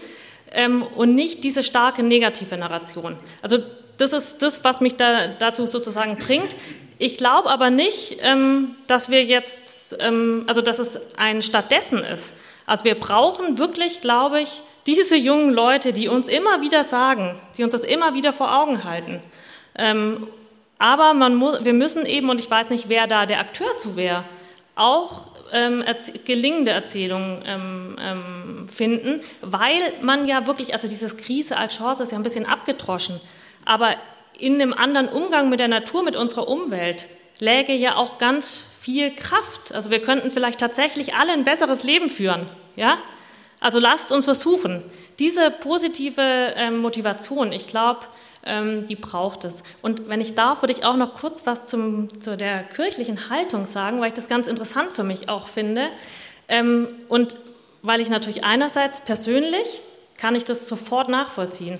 J: ähm, und nicht diese starke negative Narration. Also das ist das, was mich da, dazu sozusagen bringt. Ich glaube aber nicht, ähm, dass wir jetzt, ähm, also dass es ein stattdessen ist. Also wir brauchen wirklich, glaube ich, diese jungen Leute, die uns immer wieder sagen, die uns das immer wieder vor Augen halten. Ähm, aber man muss, wir müssen eben, und ich weiß nicht, wer da der Akteur zu wäre, auch ähm, gelingende Erzählungen ähm, ähm, finden, weil man ja wirklich, also dieses Krise als Chance ist ja ein bisschen abgedroschen, aber in einem anderen Umgang mit der Natur, mit unserer Umwelt, läge ja auch ganz viel Kraft. Also wir könnten vielleicht tatsächlich alle ein besseres Leben führen. Ja? Also lasst uns versuchen. Diese positive ähm, Motivation, ich glaube, ähm, die braucht es. Und wenn ich darf, würde ich auch noch kurz was zum, zu der kirchlichen Haltung sagen, weil ich das ganz interessant für mich auch finde. Ähm, und weil ich natürlich einerseits persönlich kann ich das sofort nachvollziehen.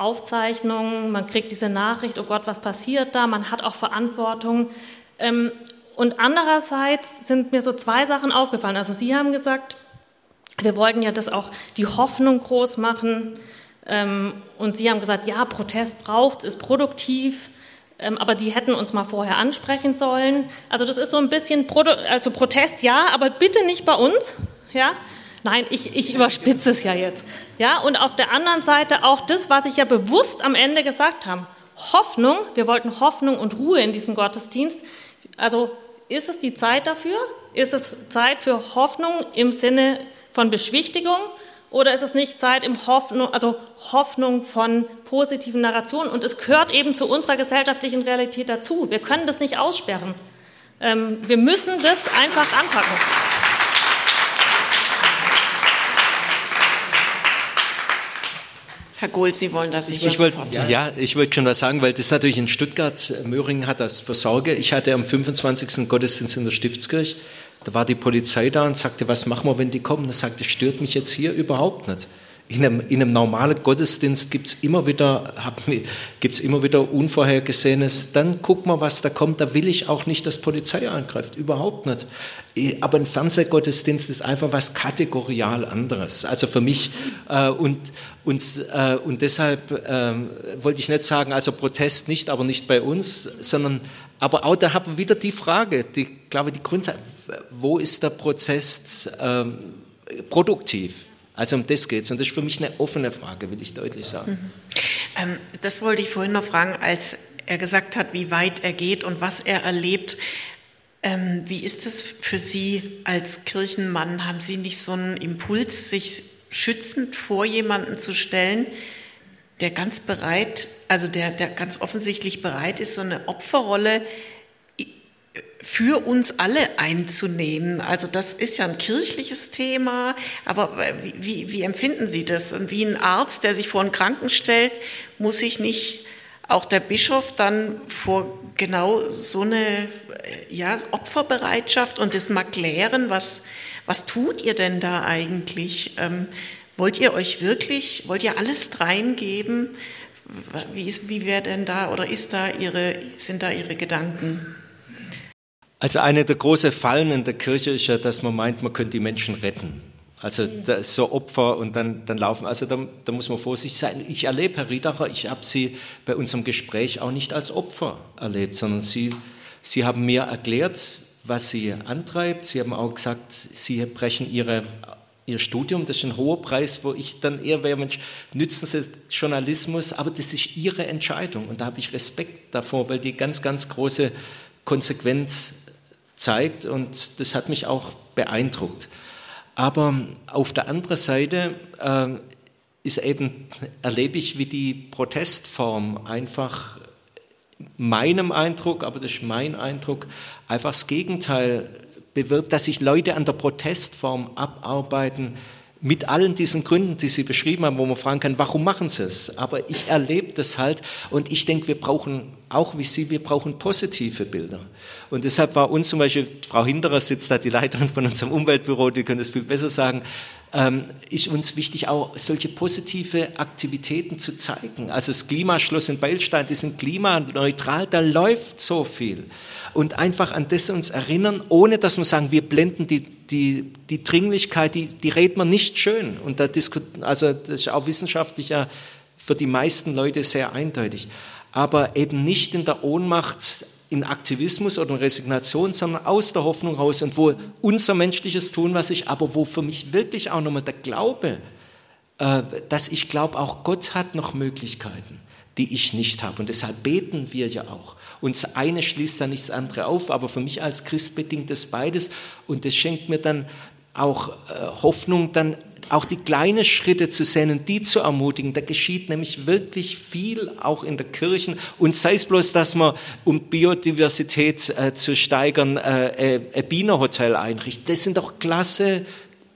J: Aufzeichnungen, man kriegt diese Nachricht, oh Gott, was passiert da, man hat auch Verantwortung. Ähm, und andererseits sind mir so zwei Sachen aufgefallen. Also Sie haben gesagt, wir wollten ja das auch die Hoffnung groß machen. Ähm, und Sie haben gesagt, ja, Protest braucht, ist produktiv, ähm, aber die hätten uns mal vorher ansprechen sollen. Also das ist so ein bisschen, also Protest ja, aber bitte nicht bei uns, ja. Nein, ich, ich überspitze es ja jetzt. Ja, und auf der anderen Seite auch das, was ich ja bewusst am Ende gesagt habe. Hoffnung, wir wollten Hoffnung und Ruhe in diesem Gottesdienst. Also ist es die Zeit dafür? Ist es Zeit für Hoffnung im Sinne von Beschwichtigung? Oder ist es nicht Zeit im Hoffnung, also Hoffnung von positiven Narrationen? Und es gehört eben zu unserer gesellschaftlichen Realität dazu. Wir können das nicht aussperren. Ähm, wir müssen das einfach anpacken.
D: Herr Gohl, Sie wollen das
G: ich, ich wollte, ja, ich wollte schon was sagen, weil das natürlich in Stuttgart, Möhringen hat das für Sorge. Ich hatte am 25. Gottesdienst in der Stiftskirche, da war die Polizei da und sagte, was machen wir, wenn die kommen? Da sagte, stört mich jetzt hier überhaupt nicht in einem, in einem normalen Gottesdienst gibt's immer wieder, gibt's immer wieder Unvorhergesehenes. Dann guck mal, was da kommt. Da will ich auch nicht, dass Polizei eingreift. Überhaupt nicht. Aber ein Fernsehgottesdienst ist einfach was kategorial anderes. Also für mich, äh, und, und, äh, und deshalb äh, wollte ich nicht sagen, also Protest nicht, aber nicht bei uns, sondern, aber auch da haben wir wieder die Frage, die, glaube die Grundsatz, wo ist der Prozess ähm, produktiv? Also um das geht es. Und das ist für mich eine offene Frage, will ich deutlich sagen. Mhm.
D: Ähm, das wollte ich vorhin noch fragen, als er gesagt hat, wie weit er geht und was er erlebt. Ähm, wie ist es für Sie als Kirchenmann? Haben Sie nicht so einen Impuls, sich schützend vor jemanden zu stellen, der ganz bereit, also der, der ganz offensichtlich bereit ist, so eine Opferrolle für uns alle einzunehmen. Also das ist ja ein kirchliches Thema, aber wie, wie empfinden Sie das? Und wie ein Arzt, der sich vor einen Kranken stellt, muss sich nicht auch der Bischof dann vor genau so eine ja, Opferbereitschaft und das mal klären, was, was tut ihr denn da eigentlich? Ähm, wollt ihr euch wirklich, wollt ihr alles reingeben? Wie, wie wäre denn da oder ist da ihre, sind da Ihre Gedanken?
G: Also eine der großen Fallen in der Kirche ist ja, dass man meint, man könnte die Menschen retten. Also so Opfer und dann, dann laufen. Also da, da muss man vorsichtig sein. Ich erlebe, Herr Riedacher, ich habe Sie bei unserem Gespräch auch nicht als Opfer erlebt, sondern Sie, Sie haben mir erklärt, was Sie antreibt. Sie haben auch gesagt, Sie brechen Ihre, Ihr Studium. Das ist ein hoher Preis, wo ich dann eher wäre, Mensch, nützen Sie Journalismus, aber das ist Ihre Entscheidung. Und da habe ich Respekt davor, weil die ganz, ganz große Konsequenz zeigt und das hat mich auch beeindruckt. Aber auf der anderen Seite äh, ist eben, erlebe ich, wie die Protestform einfach meinem Eindruck, aber das ist mein Eindruck, einfach das Gegenteil bewirkt, dass sich Leute an der Protestform abarbeiten, mit allen diesen Gründen, die Sie beschrieben haben, wo man fragen kann, warum machen Sie es? Aber ich erlebe das halt und ich denke, wir brauchen auch wie Sie, wir brauchen positive Bilder. Und deshalb war uns zum Beispiel, Frau Hinderer sitzt da, die Leiterin von unserem Umweltbüro, die können das viel besser sagen, ähm, ist uns wichtig, auch solche positive Aktivitäten zu zeigen. Also das Klimaschloss in Beilstein, die sind klimaneutral, da läuft so viel. Und einfach an das uns erinnern, ohne dass wir sagen, wir blenden die, die, die Dringlichkeit, die, die redet man nicht schön. Und da also das ist auch wissenschaftlich ja für die meisten Leute sehr eindeutig. Aber eben nicht in der Ohnmacht in Aktivismus oder in Resignation, sondern aus der Hoffnung raus und wo unser menschliches Tun, was ich, aber wo für mich wirklich auch nochmal der Glaube, äh, dass ich glaube, auch Gott hat noch Möglichkeiten, die ich nicht habe. Und deshalb beten wir ja auch. Und das eine schließt dann nichts andere auf, aber für mich als Christ bedingt das beides. Und das schenkt mir dann auch äh, Hoffnung, dann auch die kleinen Schritte zu sehen und die zu ermutigen. Da geschieht nämlich wirklich viel auch in der Kirche. Und sei es bloß, dass man, um Biodiversität äh, zu steigern, äh, äh, ein Bienenhotel einrichtet. Das sind doch klasse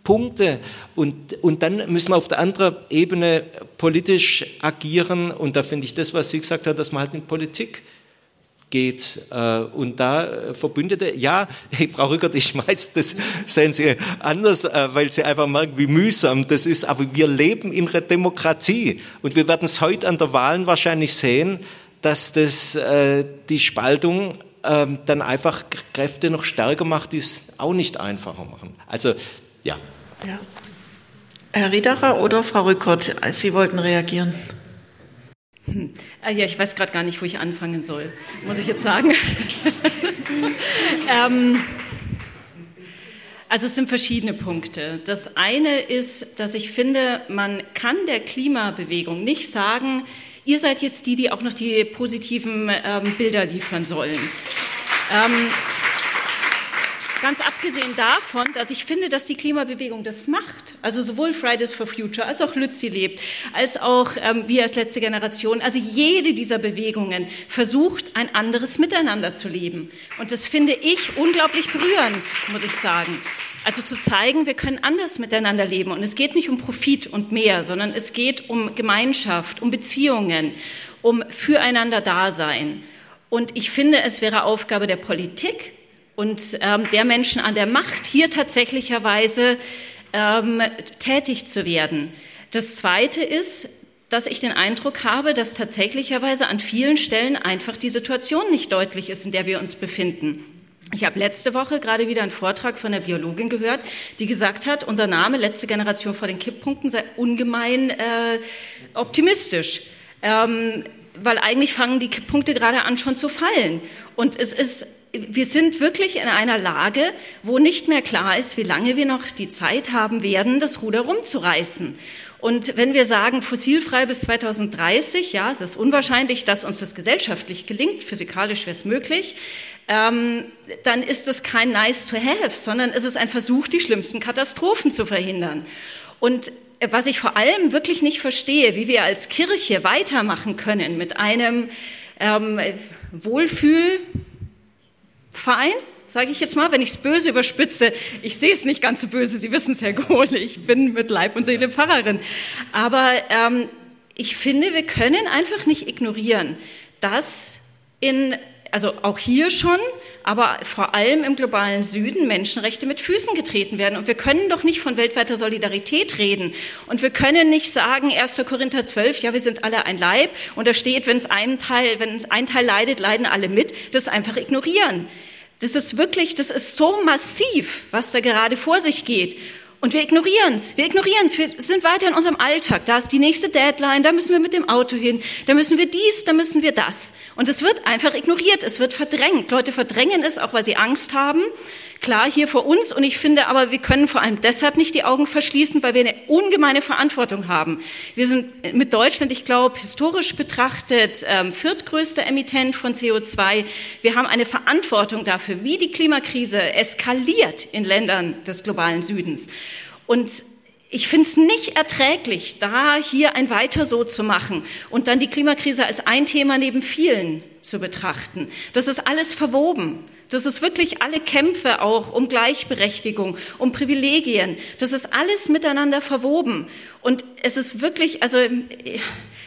G: Punkte. Und, und dann müssen wir auf der anderen Ebene politisch agieren. Und da finde ich das, was Sie gesagt haben, dass man halt in Politik geht. Äh, und da äh, Verbündete, ja, [laughs] hey, Frau Rückert, ich weiß, das sehen Sie anders, äh, weil Sie einfach merken, wie mühsam das ist. Aber wir leben in einer Demokratie. Und wir werden es heute an der Wahlen wahrscheinlich sehen, dass das die Spaltung ähm, dann einfach Kräfte noch stärker macht, die es auch nicht einfacher machen. Also, ja. ja.
D: Herr Riedacher oder Frau Rückert, Sie wollten reagieren.
F: Ah, ja, ich weiß gerade gar nicht, wo ich anfangen soll, muss ich jetzt sagen. [laughs] ähm, also es sind verschiedene Punkte. Das eine ist, dass ich finde, man kann der Klimabewegung nicht sagen, ihr seid jetzt die, die auch noch die positiven ähm, Bilder liefern sollen. Ähm, Ganz abgesehen davon, dass ich finde, dass die Klimabewegung das macht. Also sowohl Fridays for Future als auch Lützi lebt, als auch ähm, wir als letzte Generation. Also jede dieser Bewegungen versucht, ein anderes Miteinander zu leben. Und das finde ich unglaublich berührend, muss ich sagen. Also zu zeigen, wir können anders miteinander leben. Und es geht nicht um Profit und mehr, sondern es geht um Gemeinschaft, um Beziehungen, um füreinander Dasein. Und ich finde, es wäre Aufgabe der Politik, und ähm, der Menschen an der Macht, hier tatsächlicherweise ähm, tätig zu werden. Das Zweite ist, dass ich den Eindruck habe, dass tatsächlicherweise an vielen Stellen einfach die Situation nicht deutlich ist, in der wir uns befinden. Ich habe letzte Woche gerade wieder einen Vortrag von der Biologin gehört, die gesagt hat, unser Name letzte Generation vor den Kipppunkten sei ungemein äh, optimistisch. Ähm, weil eigentlich fangen die Kipppunkte gerade an schon zu fallen. Und es ist wir sind wirklich in einer Lage, wo nicht mehr klar ist, wie lange wir noch die Zeit haben werden, das Ruder rumzureißen. Und wenn wir sagen, fossilfrei bis 2030, ja, es ist unwahrscheinlich, dass uns das gesellschaftlich gelingt, physikalisch wäre es möglich, ähm, dann ist es kein nice to have, sondern es ist ein Versuch, die schlimmsten Katastrophen zu verhindern. Und was ich vor allem wirklich nicht verstehe, wie wir als Kirche weitermachen können mit einem ähm, Wohlfühl, Verein, sage ich jetzt mal, wenn ich es böse überspitze. Ich sehe es nicht ganz so böse, Sie wissen es, Herr Gohle, ich bin mit Leib und Seele Pfarrerin. Aber ähm, ich finde, wir können einfach nicht ignorieren, dass in also auch hier schon, aber vor allem im globalen Süden Menschenrechte mit Füßen getreten werden. Und wir können doch nicht von weltweiter Solidarität reden. Und wir können nicht sagen, 1. Korinther 12, ja, wir sind alle ein Leib. Und da steht, wenn es ein Teil, wenn es ein Teil leidet, leiden alle mit. Das einfach ignorieren. Das ist wirklich, das ist so massiv, was da gerade vor sich geht. Und wir ignorieren es. Wir ignorieren es. Wir sind weiter in unserem Alltag. Da ist die nächste Deadline, da müssen wir mit dem Auto hin, da müssen wir dies, da müssen wir das. Und es wird einfach ignoriert, es wird verdrängt. Leute verdrängen es, auch weil sie Angst haben. Klar, hier vor uns. Und ich finde aber, wir können vor allem deshalb nicht die Augen verschließen, weil wir eine ungemeine Verantwortung haben. Wir sind mit Deutschland, ich glaube, historisch betrachtet ähm, viertgrößter Emittent von CO2. Wir haben eine Verantwortung dafür, wie die Klimakrise eskaliert in Ländern des globalen Südens. Und ich finde es nicht erträglich, da hier ein Weiter so zu machen und dann die Klimakrise als ein Thema neben vielen zu betrachten. Das ist alles verwoben. Das ist wirklich alle Kämpfe auch um Gleichberechtigung, um Privilegien. Das ist alles miteinander verwoben. Und es ist wirklich, also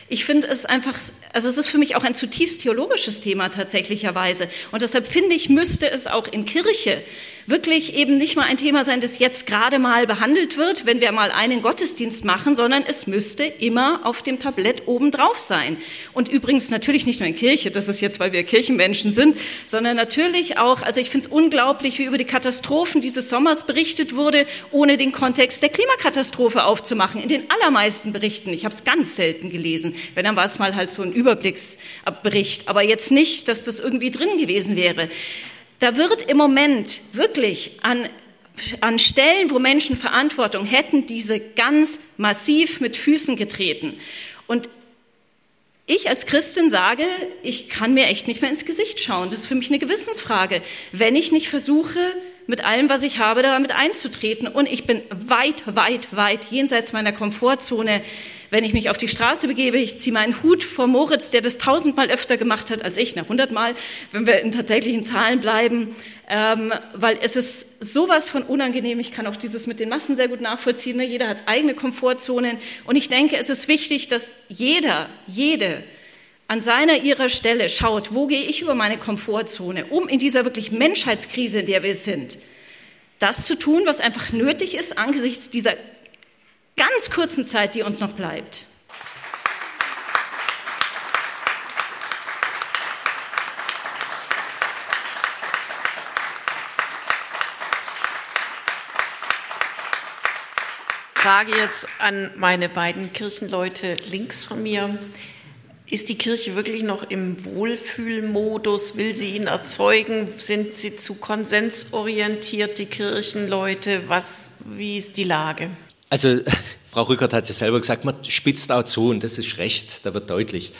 F: ich finde es einfach, also es ist für mich auch ein zutiefst theologisches Thema tatsächlicherweise. Und deshalb finde ich, müsste es auch in Kirche wirklich eben nicht mal ein Thema sein, das jetzt gerade mal behandelt wird, wenn wir mal einen Gottesdienst machen, sondern es müsste immer auf dem Tablett oben drauf sein. Und übrigens natürlich nicht nur in Kirche, das ist jetzt, weil wir Kirchenmenschen sind, sondern natürlich auch, also ich finde es unglaublich, wie über die Katastrophen dieses Sommers berichtet wurde, ohne den Kontext der Klimakatastrophe aufzumachen. In den allermeisten Berichten, ich habe es ganz selten gelesen, wenn dann war es mal halt so ein Überblicksbericht, aber jetzt nicht, dass das irgendwie drin gewesen wäre. Da wird im Moment wirklich an, an Stellen, wo Menschen Verantwortung hätten, diese ganz massiv mit Füßen getreten. Und ich als Christin sage, ich kann mir echt nicht mehr ins Gesicht schauen. Das ist für mich eine Gewissensfrage, wenn ich nicht versuche, mit allem, was ich habe, damit einzutreten. Und ich bin weit, weit, weit jenseits meiner Komfortzone wenn ich mich auf die Straße begebe, ich ziehe meinen Hut vor Moritz, der das tausendmal öfter gemacht hat als ich, nach hundertmal, wenn wir in tatsächlichen Zahlen bleiben, ähm, weil es ist sowas von unangenehm. Ich kann auch dieses mit den Massen sehr gut nachvollziehen. Ne? Jeder hat eigene Komfortzonen und ich denke, es ist wichtig, dass jeder, jede an seiner ihrer Stelle schaut, wo gehe ich über meine Komfortzone, um in dieser wirklich Menschheitskrise, in der wir sind, das zu tun, was einfach nötig ist angesichts dieser ganz kurzen Zeit, die uns noch bleibt.
D: Frage jetzt an meine beiden Kirchenleute links von mir. Ist die Kirche wirklich noch im Wohlfühlmodus? Will sie ihn erzeugen? Sind sie zu konsensorientiert, die Kirchenleute? Was, wie ist die Lage?
G: Also [laughs] Frau Rückert hat ja selber gesagt, man spitzt auch zu und das ist recht, da wird deutlich.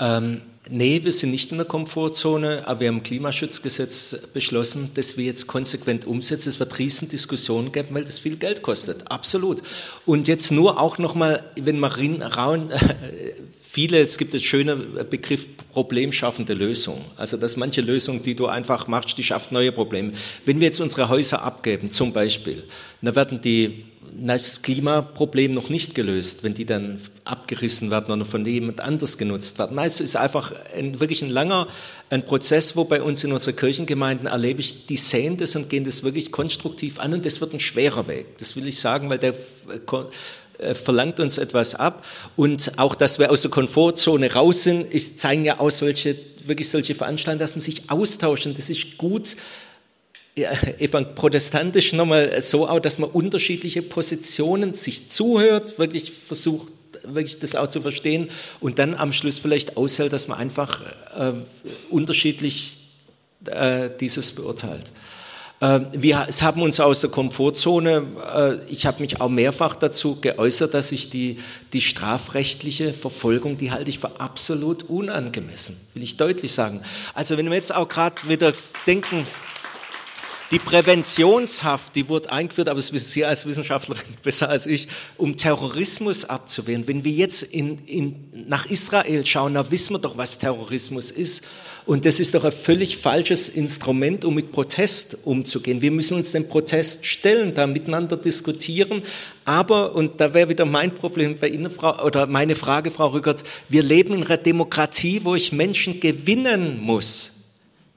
G: Ähm, nee, wir sind nicht in der Komfortzone, aber wir haben Klimaschutzgesetz beschlossen, das wir jetzt konsequent umsetzen. Es wird Riesendiskussionen geben, weil das viel Geld kostet, absolut. Und jetzt nur auch nochmal, wenn man raun, [laughs] viele, es gibt den schönen Begriff problemschaffende Lösung. Also, dass manche Lösungen, die du einfach machst, die schafft neue Probleme. Wenn wir jetzt unsere Häuser abgeben, zum Beispiel, dann werden die das Klimaproblem noch nicht gelöst, wenn die dann abgerissen werden oder von jemand anders genutzt werden. Nein, es ist einfach ein, wirklich ein langer ein Prozess, wo bei uns in unseren Kirchengemeinden erlebe ich, die sehen das und gehen das wirklich konstruktiv an und das wird ein schwerer Weg. Das will ich sagen, weil der äh, verlangt uns etwas ab und auch, dass wir aus der Komfortzone raus sind, ich zeigen ja auch solche, wirklich solche Veranstaltungen, dass man sich austauscht und das ist gut, protestantisch nochmal so auch, dass man unterschiedliche Positionen sich zuhört, wirklich versucht, wirklich das auch zu verstehen und dann am Schluss vielleicht aushält, dass man einfach äh, unterschiedlich äh, dieses beurteilt. Äh, wir haben uns aus der Komfortzone, äh, ich habe mich auch mehrfach dazu geäußert, dass ich die, die strafrechtliche Verfolgung, die halte ich für absolut unangemessen, will ich deutlich sagen. Also wenn wir jetzt auch gerade wieder denken, die Präventionshaft, die wurde eingeführt, aber das wissen Sie als Wissenschaftlerin [laughs] besser als ich, um Terrorismus abzuwehren. Wenn wir jetzt in, in, nach Israel schauen, da wissen wir doch, was Terrorismus ist. Und das ist doch ein völlig falsches Instrument, um mit Protest umzugehen. Wir müssen uns dem Protest stellen, da miteinander diskutieren. Aber, und da wäre wieder mein Problem bei Ihnen, Frau, oder meine Frage, Frau Rückert, wir leben in einer Demokratie, wo ich Menschen gewinnen muss.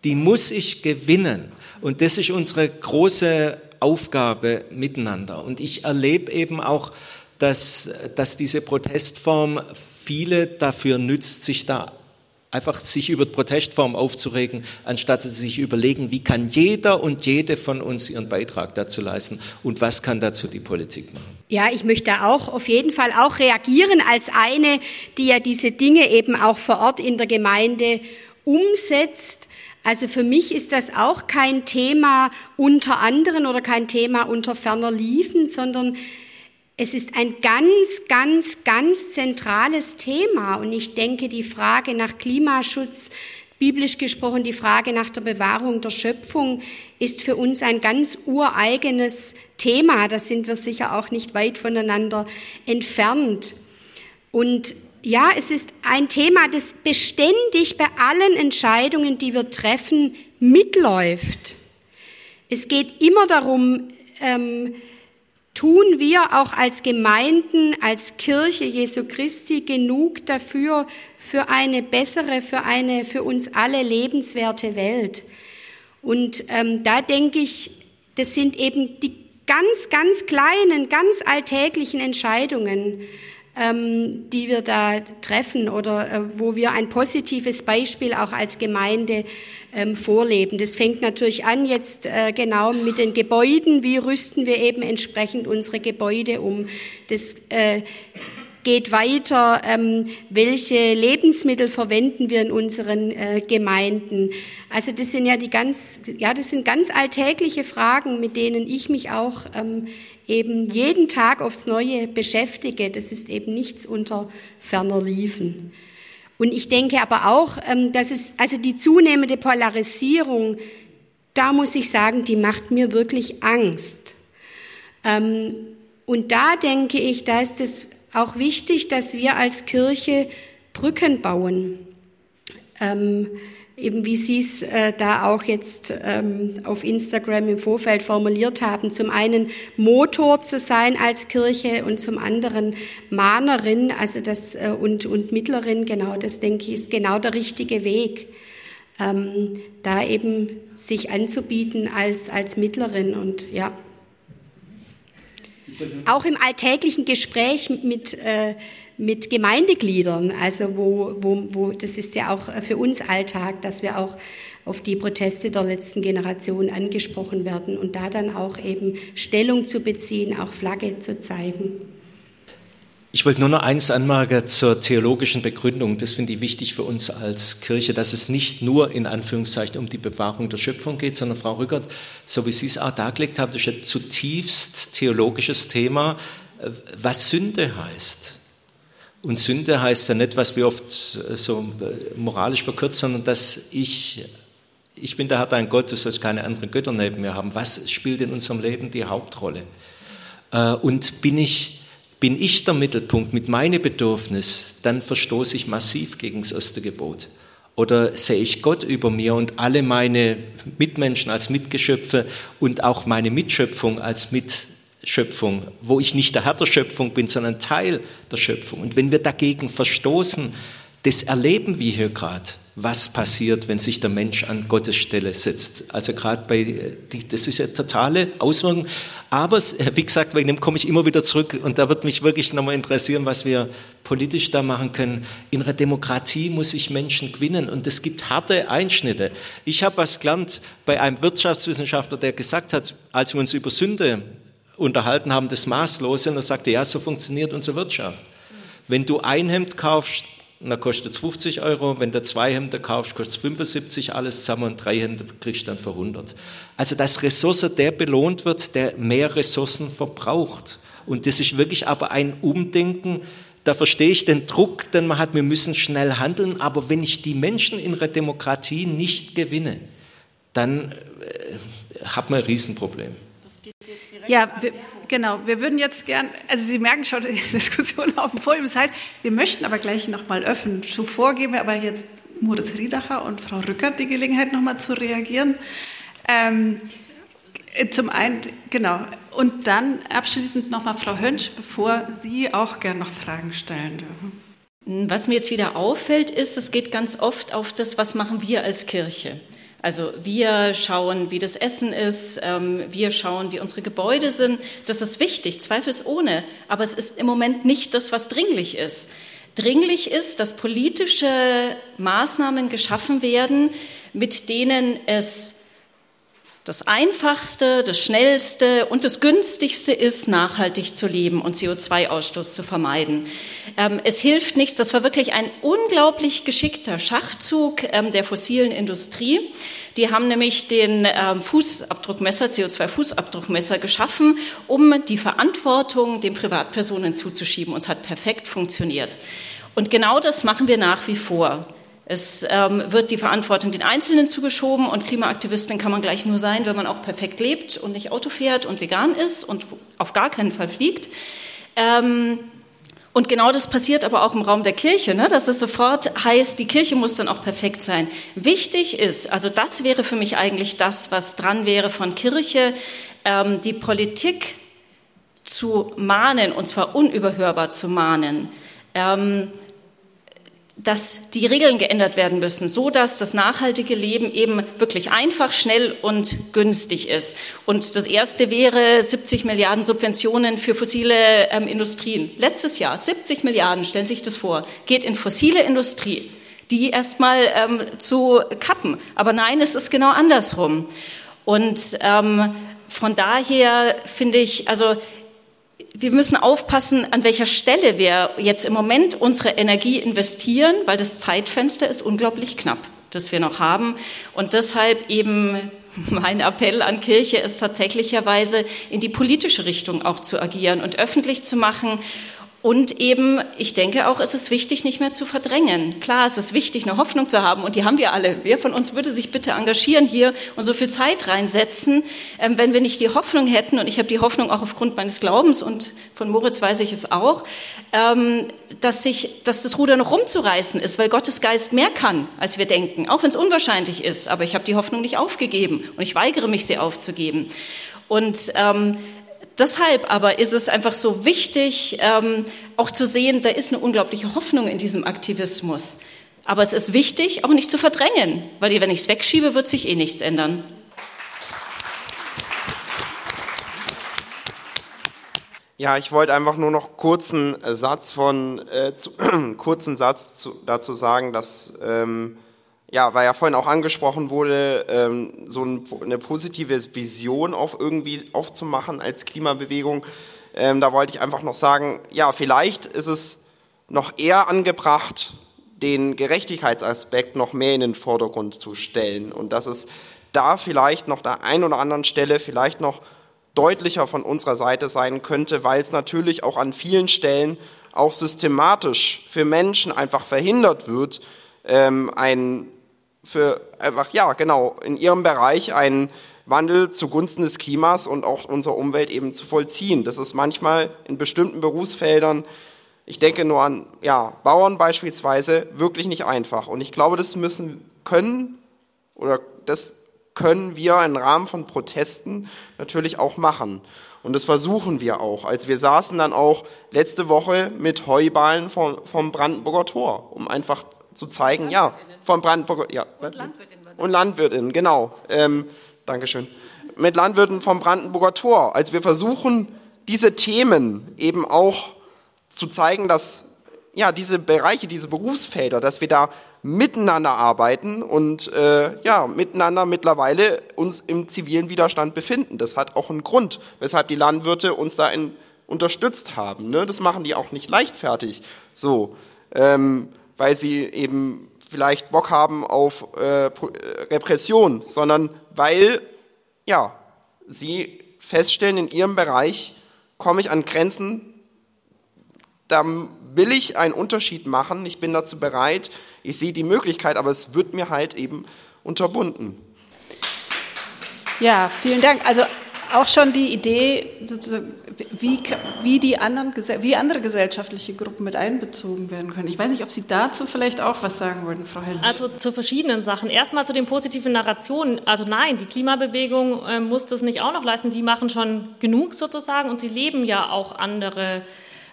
G: Die muss ich gewinnen. Und das ist unsere große Aufgabe miteinander. Und ich erlebe eben auch, dass, dass diese Protestform viele dafür nützt, sich da einfach sich über Protestform aufzuregen, anstatt sie sich überlegen, wie kann jeder und jede von uns ihren Beitrag dazu leisten und was kann dazu die Politik machen.
E: Ja, ich möchte auch auf jeden Fall auch reagieren als eine, die ja diese Dinge eben auch vor Ort in der Gemeinde umsetzt. Also für mich ist das auch kein Thema unter anderen oder kein Thema unter ferner Liefen, sondern es ist ein ganz, ganz, ganz zentrales Thema. Und ich denke, die Frage nach Klimaschutz, biblisch gesprochen die Frage nach der Bewahrung der Schöpfung, ist für uns ein ganz ureigenes Thema. Da sind wir sicher auch nicht weit voneinander entfernt. Und ja, es ist ein Thema, das beständig bei allen Entscheidungen, die wir treffen, mitläuft. Es geht immer darum, ähm, tun wir auch als Gemeinden, als Kirche Jesu Christi genug dafür, für eine bessere, für eine für uns alle lebenswerte Welt. Und ähm, da denke ich, das sind eben die ganz, ganz kleinen, ganz alltäglichen Entscheidungen, ähm, die wir da treffen oder äh, wo wir ein positives Beispiel auch als Gemeinde ähm, vorleben. Das fängt natürlich an jetzt äh, genau mit den Gebäuden. Wie rüsten wir eben entsprechend unsere Gebäude um? Das äh, geht weiter, ähm, welche Lebensmittel verwenden wir in unseren äh, Gemeinden. Also das sind ja die ganz, ja, das sind ganz alltägliche Fragen, mit denen ich mich auch ähm, eben jeden Tag aufs Neue beschäftige. Das ist eben nichts unter ferner Liefen. Und ich denke aber auch, ähm, dass es, also die zunehmende Polarisierung, da muss ich sagen, die macht mir wirklich Angst. Ähm, und da denke ich, da ist es auch wichtig, dass wir als Kirche Brücken bauen. Ähm, eben wie Sie es äh, da auch jetzt ähm, auf Instagram im Vorfeld formuliert haben, zum einen Motor zu sein als Kirche und zum anderen Mahnerin, also das äh, und, und Mittlerin, genau, das denke ich ist genau der richtige Weg, ähm, da eben sich anzubieten als, als Mittlerin und ja. Auch im alltäglichen Gespräch mit, äh, mit Gemeindegliedern, also wo, wo, wo, das ist ja auch für uns Alltag, dass wir auch auf die Proteste der letzten Generation angesprochen werden und da dann auch eben Stellung zu beziehen, auch Flagge zu zeigen.
G: Ich wollte nur noch eins anmerken zur theologischen Begründung. Das finde ich wichtig für uns als Kirche, dass es nicht nur in Anführungszeichen um die Bewahrung der Schöpfung geht, sondern Frau Rückert, so wie Sie es auch dargelegt haben, das ist ein zutiefst theologisches Thema, was Sünde heißt. Und Sünde heißt ja nicht, was wir oft so moralisch verkürzt, sondern dass ich, ich bin der Herr dein Gott, du sollst keine anderen Götter neben mir haben. Was spielt in unserem Leben die Hauptrolle? Äh, und bin ich bin ich der Mittelpunkt mit meinem Bedürfnis, dann verstoße ich massiv gegen das erste Gebot. Oder sehe ich Gott über mir und alle meine Mitmenschen als Mitgeschöpfe und auch meine Mitschöpfung als Mitschöpfung, wo ich nicht der Herr der Schöpfung bin, sondern Teil der Schöpfung. Und wenn wir dagegen verstoßen, das erleben wir hier gerade was passiert, wenn sich der Mensch an Gottes Stelle setzt. Also gerade bei, das ist ja totale Auswirkung. Aber wie gesagt, wegen dem komme ich immer wieder zurück und da wird mich wirklich nochmal interessieren, was wir politisch da machen können. In einer Demokratie muss ich Menschen gewinnen und es gibt harte Einschnitte. Ich habe was gelernt bei einem Wirtschaftswissenschaftler, der gesagt hat, als wir uns über Sünde unterhalten haben, das Maßlose, und er sagte, ja, so funktioniert unsere Wirtschaft. Wenn du ein Hemd kaufst, dann kostet es 50 Euro. Wenn du zwei Hemden kaufst, kostet es 75 alles zusammen und drei Hemden kriegst du dann für 100. Also dass Ressource der belohnt wird, der mehr Ressourcen verbraucht. Und das ist wirklich aber ein Umdenken. Da verstehe ich den Druck, den man hat, wir müssen schnell handeln. Aber wenn ich die Menschen in der Demokratie nicht gewinne, dann äh, hat man ein Riesenproblem.
C: Ja, wir, Genau, wir würden jetzt gern, also Sie merken schon [laughs] die Diskussion auf dem Podium, das heißt, wir möchten aber gleich nochmal öffnen. Zuvor geben wir aber jetzt Moritz Riedacher und Frau Rückert die Gelegenheit, nochmal zu reagieren. Ähm, zum einen, genau, und dann abschließend nochmal Frau Hönsch, bevor Sie auch gern noch Fragen stellen dürfen.
F: Was mir jetzt wieder auffällt, ist, es geht ganz oft auf das, was machen wir als Kirche. Also wir schauen, wie das Essen ist, ähm, wir schauen, wie unsere Gebäude sind. Das ist wichtig, zweifelsohne. Aber es ist im Moment nicht das, was dringlich ist. Dringlich ist, dass politische Maßnahmen geschaffen werden, mit denen es das Einfachste, das Schnellste und das Günstigste ist, nachhaltig zu leben und CO2-Ausstoß zu vermeiden. Ähm, es hilft nichts, das war wirklich ein unglaublich geschickter Schachzug ähm, der fossilen Industrie. Die haben nämlich den ähm, Fußabdruckmesser, CO2-Fußabdruckmesser geschaffen, um die Verantwortung den Privatpersonen zuzuschieben. Und es hat perfekt funktioniert. Und genau das machen wir nach wie vor. Es ähm, wird die Verantwortung den Einzelnen zugeschoben und Klimaaktivistin kann man gleich nur sein, wenn man auch perfekt lebt und nicht Auto fährt und vegan ist und auf gar keinen Fall fliegt. Ähm, Und genau das passiert aber auch im Raum der Kirche, ne? dass es sofort heißt, die Kirche muss dann auch perfekt sein. Wichtig ist, also das wäre für mich eigentlich das, was dran wäre von Kirche, ähm, die Politik zu mahnen, und zwar unüberhörbar zu mahnen. Ähm, dass die Regeln geändert werden müssen, so dass das nachhaltige Leben eben wirklich einfach, schnell und günstig ist. Und das erste wäre 70 Milliarden Subventionen für fossile ähm, Industrien. Letztes Jahr 70 Milliarden, stellen Sie sich das vor, geht in fossile Industrie, die erstmal ähm, zu kappen. Aber nein, es ist genau andersrum. Und ähm, von daher finde ich, also wir müssen aufpassen, an welcher Stelle wir jetzt im Moment unsere Energie investieren, weil das Zeitfenster ist unglaublich knapp, das wir noch haben. Und deshalb eben [laughs] mein Appell an Kirche ist tatsächlicherweise in die politische Richtung auch zu agieren und öffentlich zu machen und eben, ich denke auch, ist es wichtig, nicht mehr zu verdrängen. Klar, es ist wichtig, eine Hoffnung zu haben und die haben wir alle. Wer von uns würde sich bitte engagieren hier und so viel Zeit reinsetzen, ähm, wenn wir nicht die Hoffnung hätten, und ich habe die Hoffnung auch aufgrund meines Glaubens und von Moritz weiß ich es auch, ähm, dass, sich, dass das Ruder noch rumzureißen ist, weil Gottes Geist mehr kann, als wir denken, auch wenn es unwahrscheinlich ist. Aber ich habe die Hoffnung nicht aufgegeben und ich weigere mich, sie aufzugeben. Und ähm, Deshalb aber ist es einfach so wichtig, ähm, auch zu sehen, da ist eine unglaubliche Hoffnung in diesem Aktivismus. Aber es ist wichtig, auch nicht zu verdrängen, weil wenn ich es wegschiebe, wird sich eh nichts ändern.
H: Ja, ich wollte einfach nur noch kurzen Satz von äh, zu, [clears throat] kurzen Satz zu, dazu sagen, dass ähm, ja, weil ja vorhin auch angesprochen wurde, ähm, so ein, eine positive Vision auf irgendwie aufzumachen als Klimabewegung. Ähm, da wollte ich einfach noch sagen, ja, vielleicht ist es noch eher angebracht, den Gerechtigkeitsaspekt noch mehr in den Vordergrund zu stellen und dass es da vielleicht noch der ein oder anderen Stelle vielleicht noch deutlicher von unserer Seite sein könnte, weil es natürlich auch an vielen Stellen auch systematisch für Menschen einfach verhindert wird, ähm, ein für einfach, ja, genau, in ihrem Bereich einen Wandel zugunsten des Klimas und auch unserer Umwelt eben zu vollziehen. Das ist manchmal in bestimmten Berufsfeldern, ich denke nur an ja, Bauern beispielsweise, wirklich nicht einfach. Und ich glaube, das müssen können oder das können wir im Rahmen von Protesten natürlich auch machen. Und das versuchen wir auch. Als wir saßen dann auch letzte Woche mit Heuballen vom, vom Brandenburger Tor, um einfach zu zeigen, ja, von Brandenburg, ja. Und Landwirtinnen. Und Landwirtinnen, genau. Ähm, Dankeschön. Mit Landwirten vom Brandenburger Tor. Also wir versuchen, diese Themen eben auch zu zeigen, dass ja diese Bereiche, diese Berufsfelder, dass wir da miteinander arbeiten und äh, ja miteinander mittlerweile uns im zivilen Widerstand befinden. Das hat auch einen Grund, weshalb die Landwirte uns da in, unterstützt haben. Ne? Das machen die auch nicht leichtfertig, so, ähm, weil sie eben vielleicht Bock haben auf äh, äh, Repression, sondern weil ja, sie feststellen, in ihrem Bereich komme ich an Grenzen, da will ich einen Unterschied machen, ich bin dazu bereit, ich sehe die Möglichkeit, aber es wird mir halt eben unterbunden.
C: Ja, vielen Dank. Also auch schon die Idee, wie, wie, die anderen, wie andere gesellschaftliche Gruppen mit einbezogen werden können. Ich weiß nicht, ob Sie dazu vielleicht auch was sagen wollten, Frau Hell.
J: Also zu verschiedenen Sachen. Erstmal zu den positiven Narrationen. Also nein, die Klimabewegung äh, muss das nicht auch noch leisten. Die machen schon genug sozusagen und sie leben ja auch andere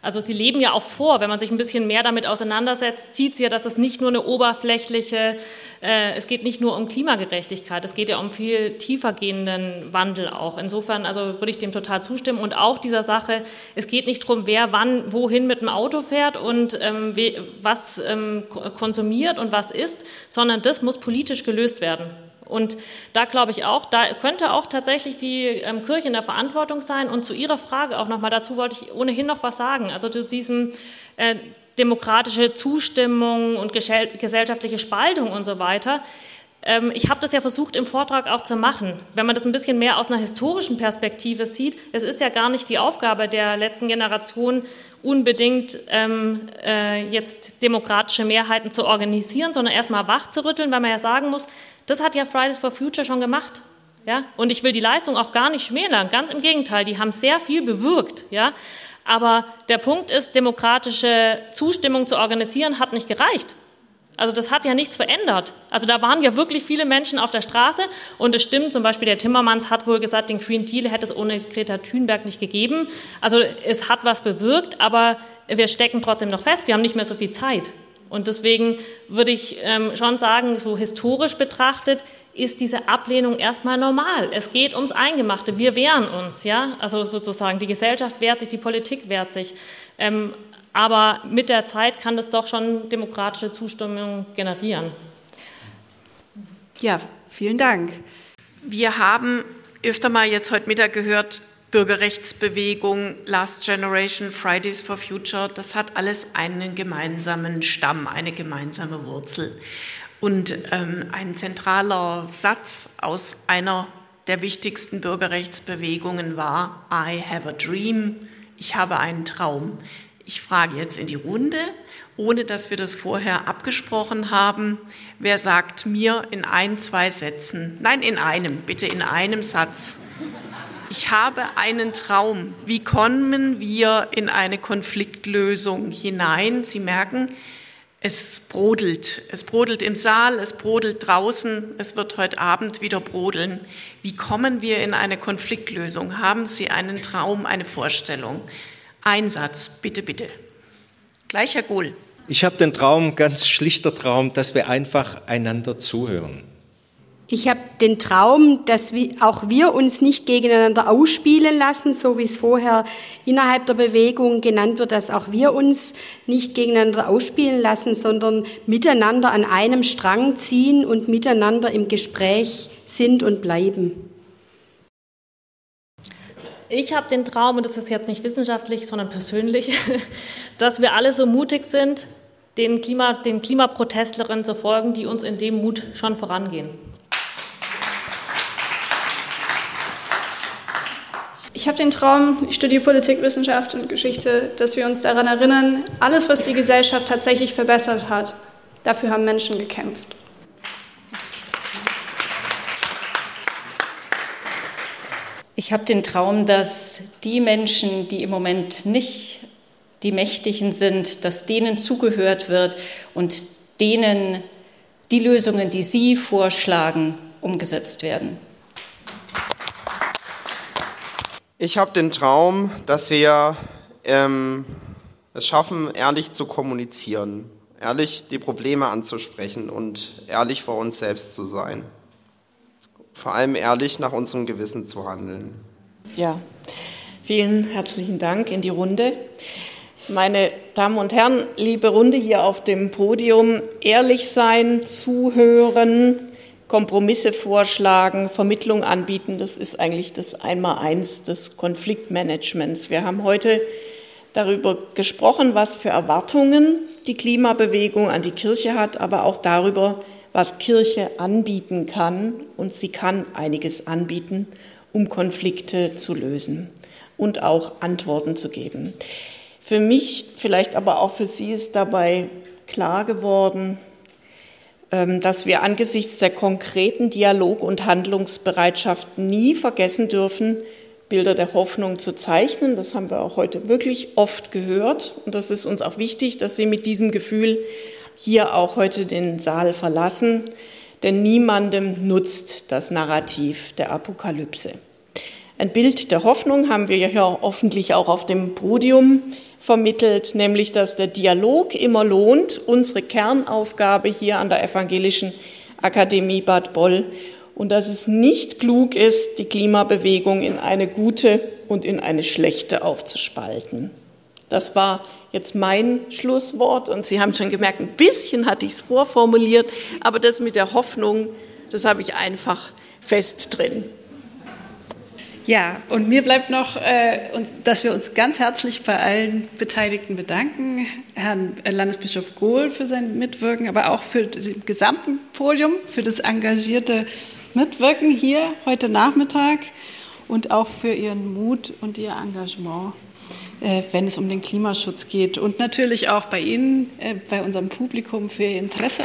J: also sie leben ja auch vor, wenn man sich ein bisschen mehr damit auseinandersetzt, sieht sie ja, dass es nicht nur eine oberflächliche, äh, es geht nicht nur um Klimagerechtigkeit, es geht ja um viel tiefer gehenden Wandel auch. Insofern, also würde ich dem total zustimmen und auch dieser Sache, es geht nicht darum, wer wann wohin mit dem Auto fährt und ähm, was ähm, konsumiert und was isst, sondern das muss politisch gelöst werden. Und da glaube ich auch, da könnte auch tatsächlich die ähm, Kirche in der Verantwortung sein. Und zu Ihrer Frage auch nochmal, dazu wollte ich ohnehin noch was sagen. Also zu diesem äh, demokratische Zustimmung und gesellschaftliche Spaltung und so weiter. Ähm, ich habe das ja versucht im Vortrag auch zu machen. Wenn man das ein bisschen mehr aus einer historischen Perspektive sieht, es ist ja gar nicht die Aufgabe der letzten Generation, unbedingt ähm, äh, jetzt demokratische Mehrheiten zu organisieren, sondern erstmal wach zu rütteln, weil man ja sagen muss, das hat ja Fridays for Future schon gemacht. Ja? Und ich will die Leistung auch gar nicht schmälern, ganz im Gegenteil, die haben sehr viel bewirkt. Ja? Aber der Punkt ist, demokratische Zustimmung zu organisieren hat nicht gereicht. Also das hat ja nichts verändert. Also da waren ja wirklich viele Menschen auf der Straße und es stimmt, zum Beispiel der Timmermans hat wohl gesagt, den Green Deal hätte es ohne Greta Thunberg nicht gegeben. Also es hat was bewirkt, aber wir stecken trotzdem noch fest, wir haben nicht mehr so viel Zeit. Und deswegen würde ich ähm, schon sagen, so historisch betrachtet, ist diese Ablehnung erstmal normal. Es geht ums Eingemachte. Wir wehren uns, ja. Also sozusagen die Gesellschaft wehrt sich, die Politik wehrt sich. Ähm, aber mit der Zeit kann das doch schon demokratische Zustimmung generieren.
D: Ja, vielen Dank. Wir haben öfter mal jetzt heute Mittag gehört, Bürgerrechtsbewegung, Last Generation, Fridays for Future, das hat alles einen gemeinsamen Stamm, eine gemeinsame Wurzel. Und ähm, ein zentraler Satz aus einer der wichtigsten Bürgerrechtsbewegungen war, I have a dream, ich habe einen Traum. Ich frage jetzt in die Runde, ohne dass wir das vorher abgesprochen haben, wer sagt mir in ein, zwei Sätzen, nein, in einem, bitte in einem Satz, ich habe einen Traum. Wie kommen wir in eine Konfliktlösung hinein? Sie merken, es brodelt. Es brodelt im Saal, es brodelt draußen, es wird heute Abend wieder brodeln. Wie kommen wir in eine Konfliktlösung? Haben Sie einen Traum, eine Vorstellung? Einsatz, bitte, bitte. Gleich, Herr Gohl.
G: Ich habe den Traum, ganz schlichter Traum, dass wir einfach einander zuhören.
E: Ich habe den Traum, dass wir, auch wir uns nicht gegeneinander ausspielen lassen, so wie es vorher innerhalb der Bewegung genannt wird, dass auch wir uns nicht gegeneinander ausspielen lassen, sondern miteinander an einem Strang ziehen und miteinander im Gespräch sind und bleiben.
J: Ich habe den Traum, und das ist jetzt nicht wissenschaftlich, sondern persönlich, [laughs] dass wir alle so mutig sind, den, Klima, den Klimaprotestlerinnen zu folgen, die uns in dem Mut schon vorangehen.
I: Ich habe den Traum, ich studiere Politik, Wissenschaft und Geschichte, dass wir uns daran erinnern, alles, was die Gesellschaft tatsächlich verbessert hat, dafür haben Menschen gekämpft.
F: Ich habe den Traum, dass die Menschen, die im Moment nicht die Mächtigen sind, dass denen zugehört wird und denen die Lösungen, die Sie vorschlagen, umgesetzt werden.
H: Ich habe den Traum, dass wir ähm, es schaffen, ehrlich zu kommunizieren, ehrlich die Probleme anzusprechen und ehrlich vor uns selbst zu sein vor allem ehrlich nach unserem Gewissen zu handeln.
D: Ja, vielen herzlichen Dank in die Runde. Meine Damen und Herren, liebe Runde hier auf dem Podium, ehrlich sein, zuhören, Kompromisse vorschlagen, Vermittlung anbieten, das ist eigentlich das Einmaleins des Konfliktmanagements. Wir haben heute darüber gesprochen, was für Erwartungen die Klimabewegung an die Kirche hat, aber auch darüber, was Kirche anbieten kann. Und sie kann einiges anbieten, um Konflikte zu lösen und auch Antworten zu geben. Für mich, vielleicht aber auch für Sie ist dabei klar geworden, dass wir angesichts der konkreten Dialog- und Handlungsbereitschaft nie vergessen dürfen, Bilder der Hoffnung zu zeichnen. Das haben wir auch heute wirklich oft gehört. Und das ist uns auch wichtig, dass Sie mit diesem Gefühl hier auch heute den Saal verlassen, denn niemandem nutzt das Narrativ der Apokalypse. Ein Bild der Hoffnung haben wir ja hoffentlich auch auf dem Podium vermittelt, nämlich dass der Dialog immer lohnt, unsere Kernaufgabe hier an der Evangelischen Akademie Bad Boll und dass es nicht klug ist, die Klimabewegung in eine gute und in eine schlechte aufzuspalten. Das war jetzt mein Schlusswort und Sie haben schon gemerkt, ein bisschen hatte ich es vorformuliert, aber das mit der Hoffnung, das habe ich einfach fest drin.
C: Ja, und mir bleibt noch, äh, dass wir uns ganz herzlich bei allen Beteiligten bedanken. Herrn Landesbischof Gohl für sein Mitwirken, aber auch für das gesamte Podium, für das engagierte Mitwirken hier heute Nachmittag und auch für Ihren Mut und Ihr Engagement. Äh, wenn es um den Klimaschutz geht. Und natürlich auch bei Ihnen, äh, bei unserem Publikum für Ihr Interesse.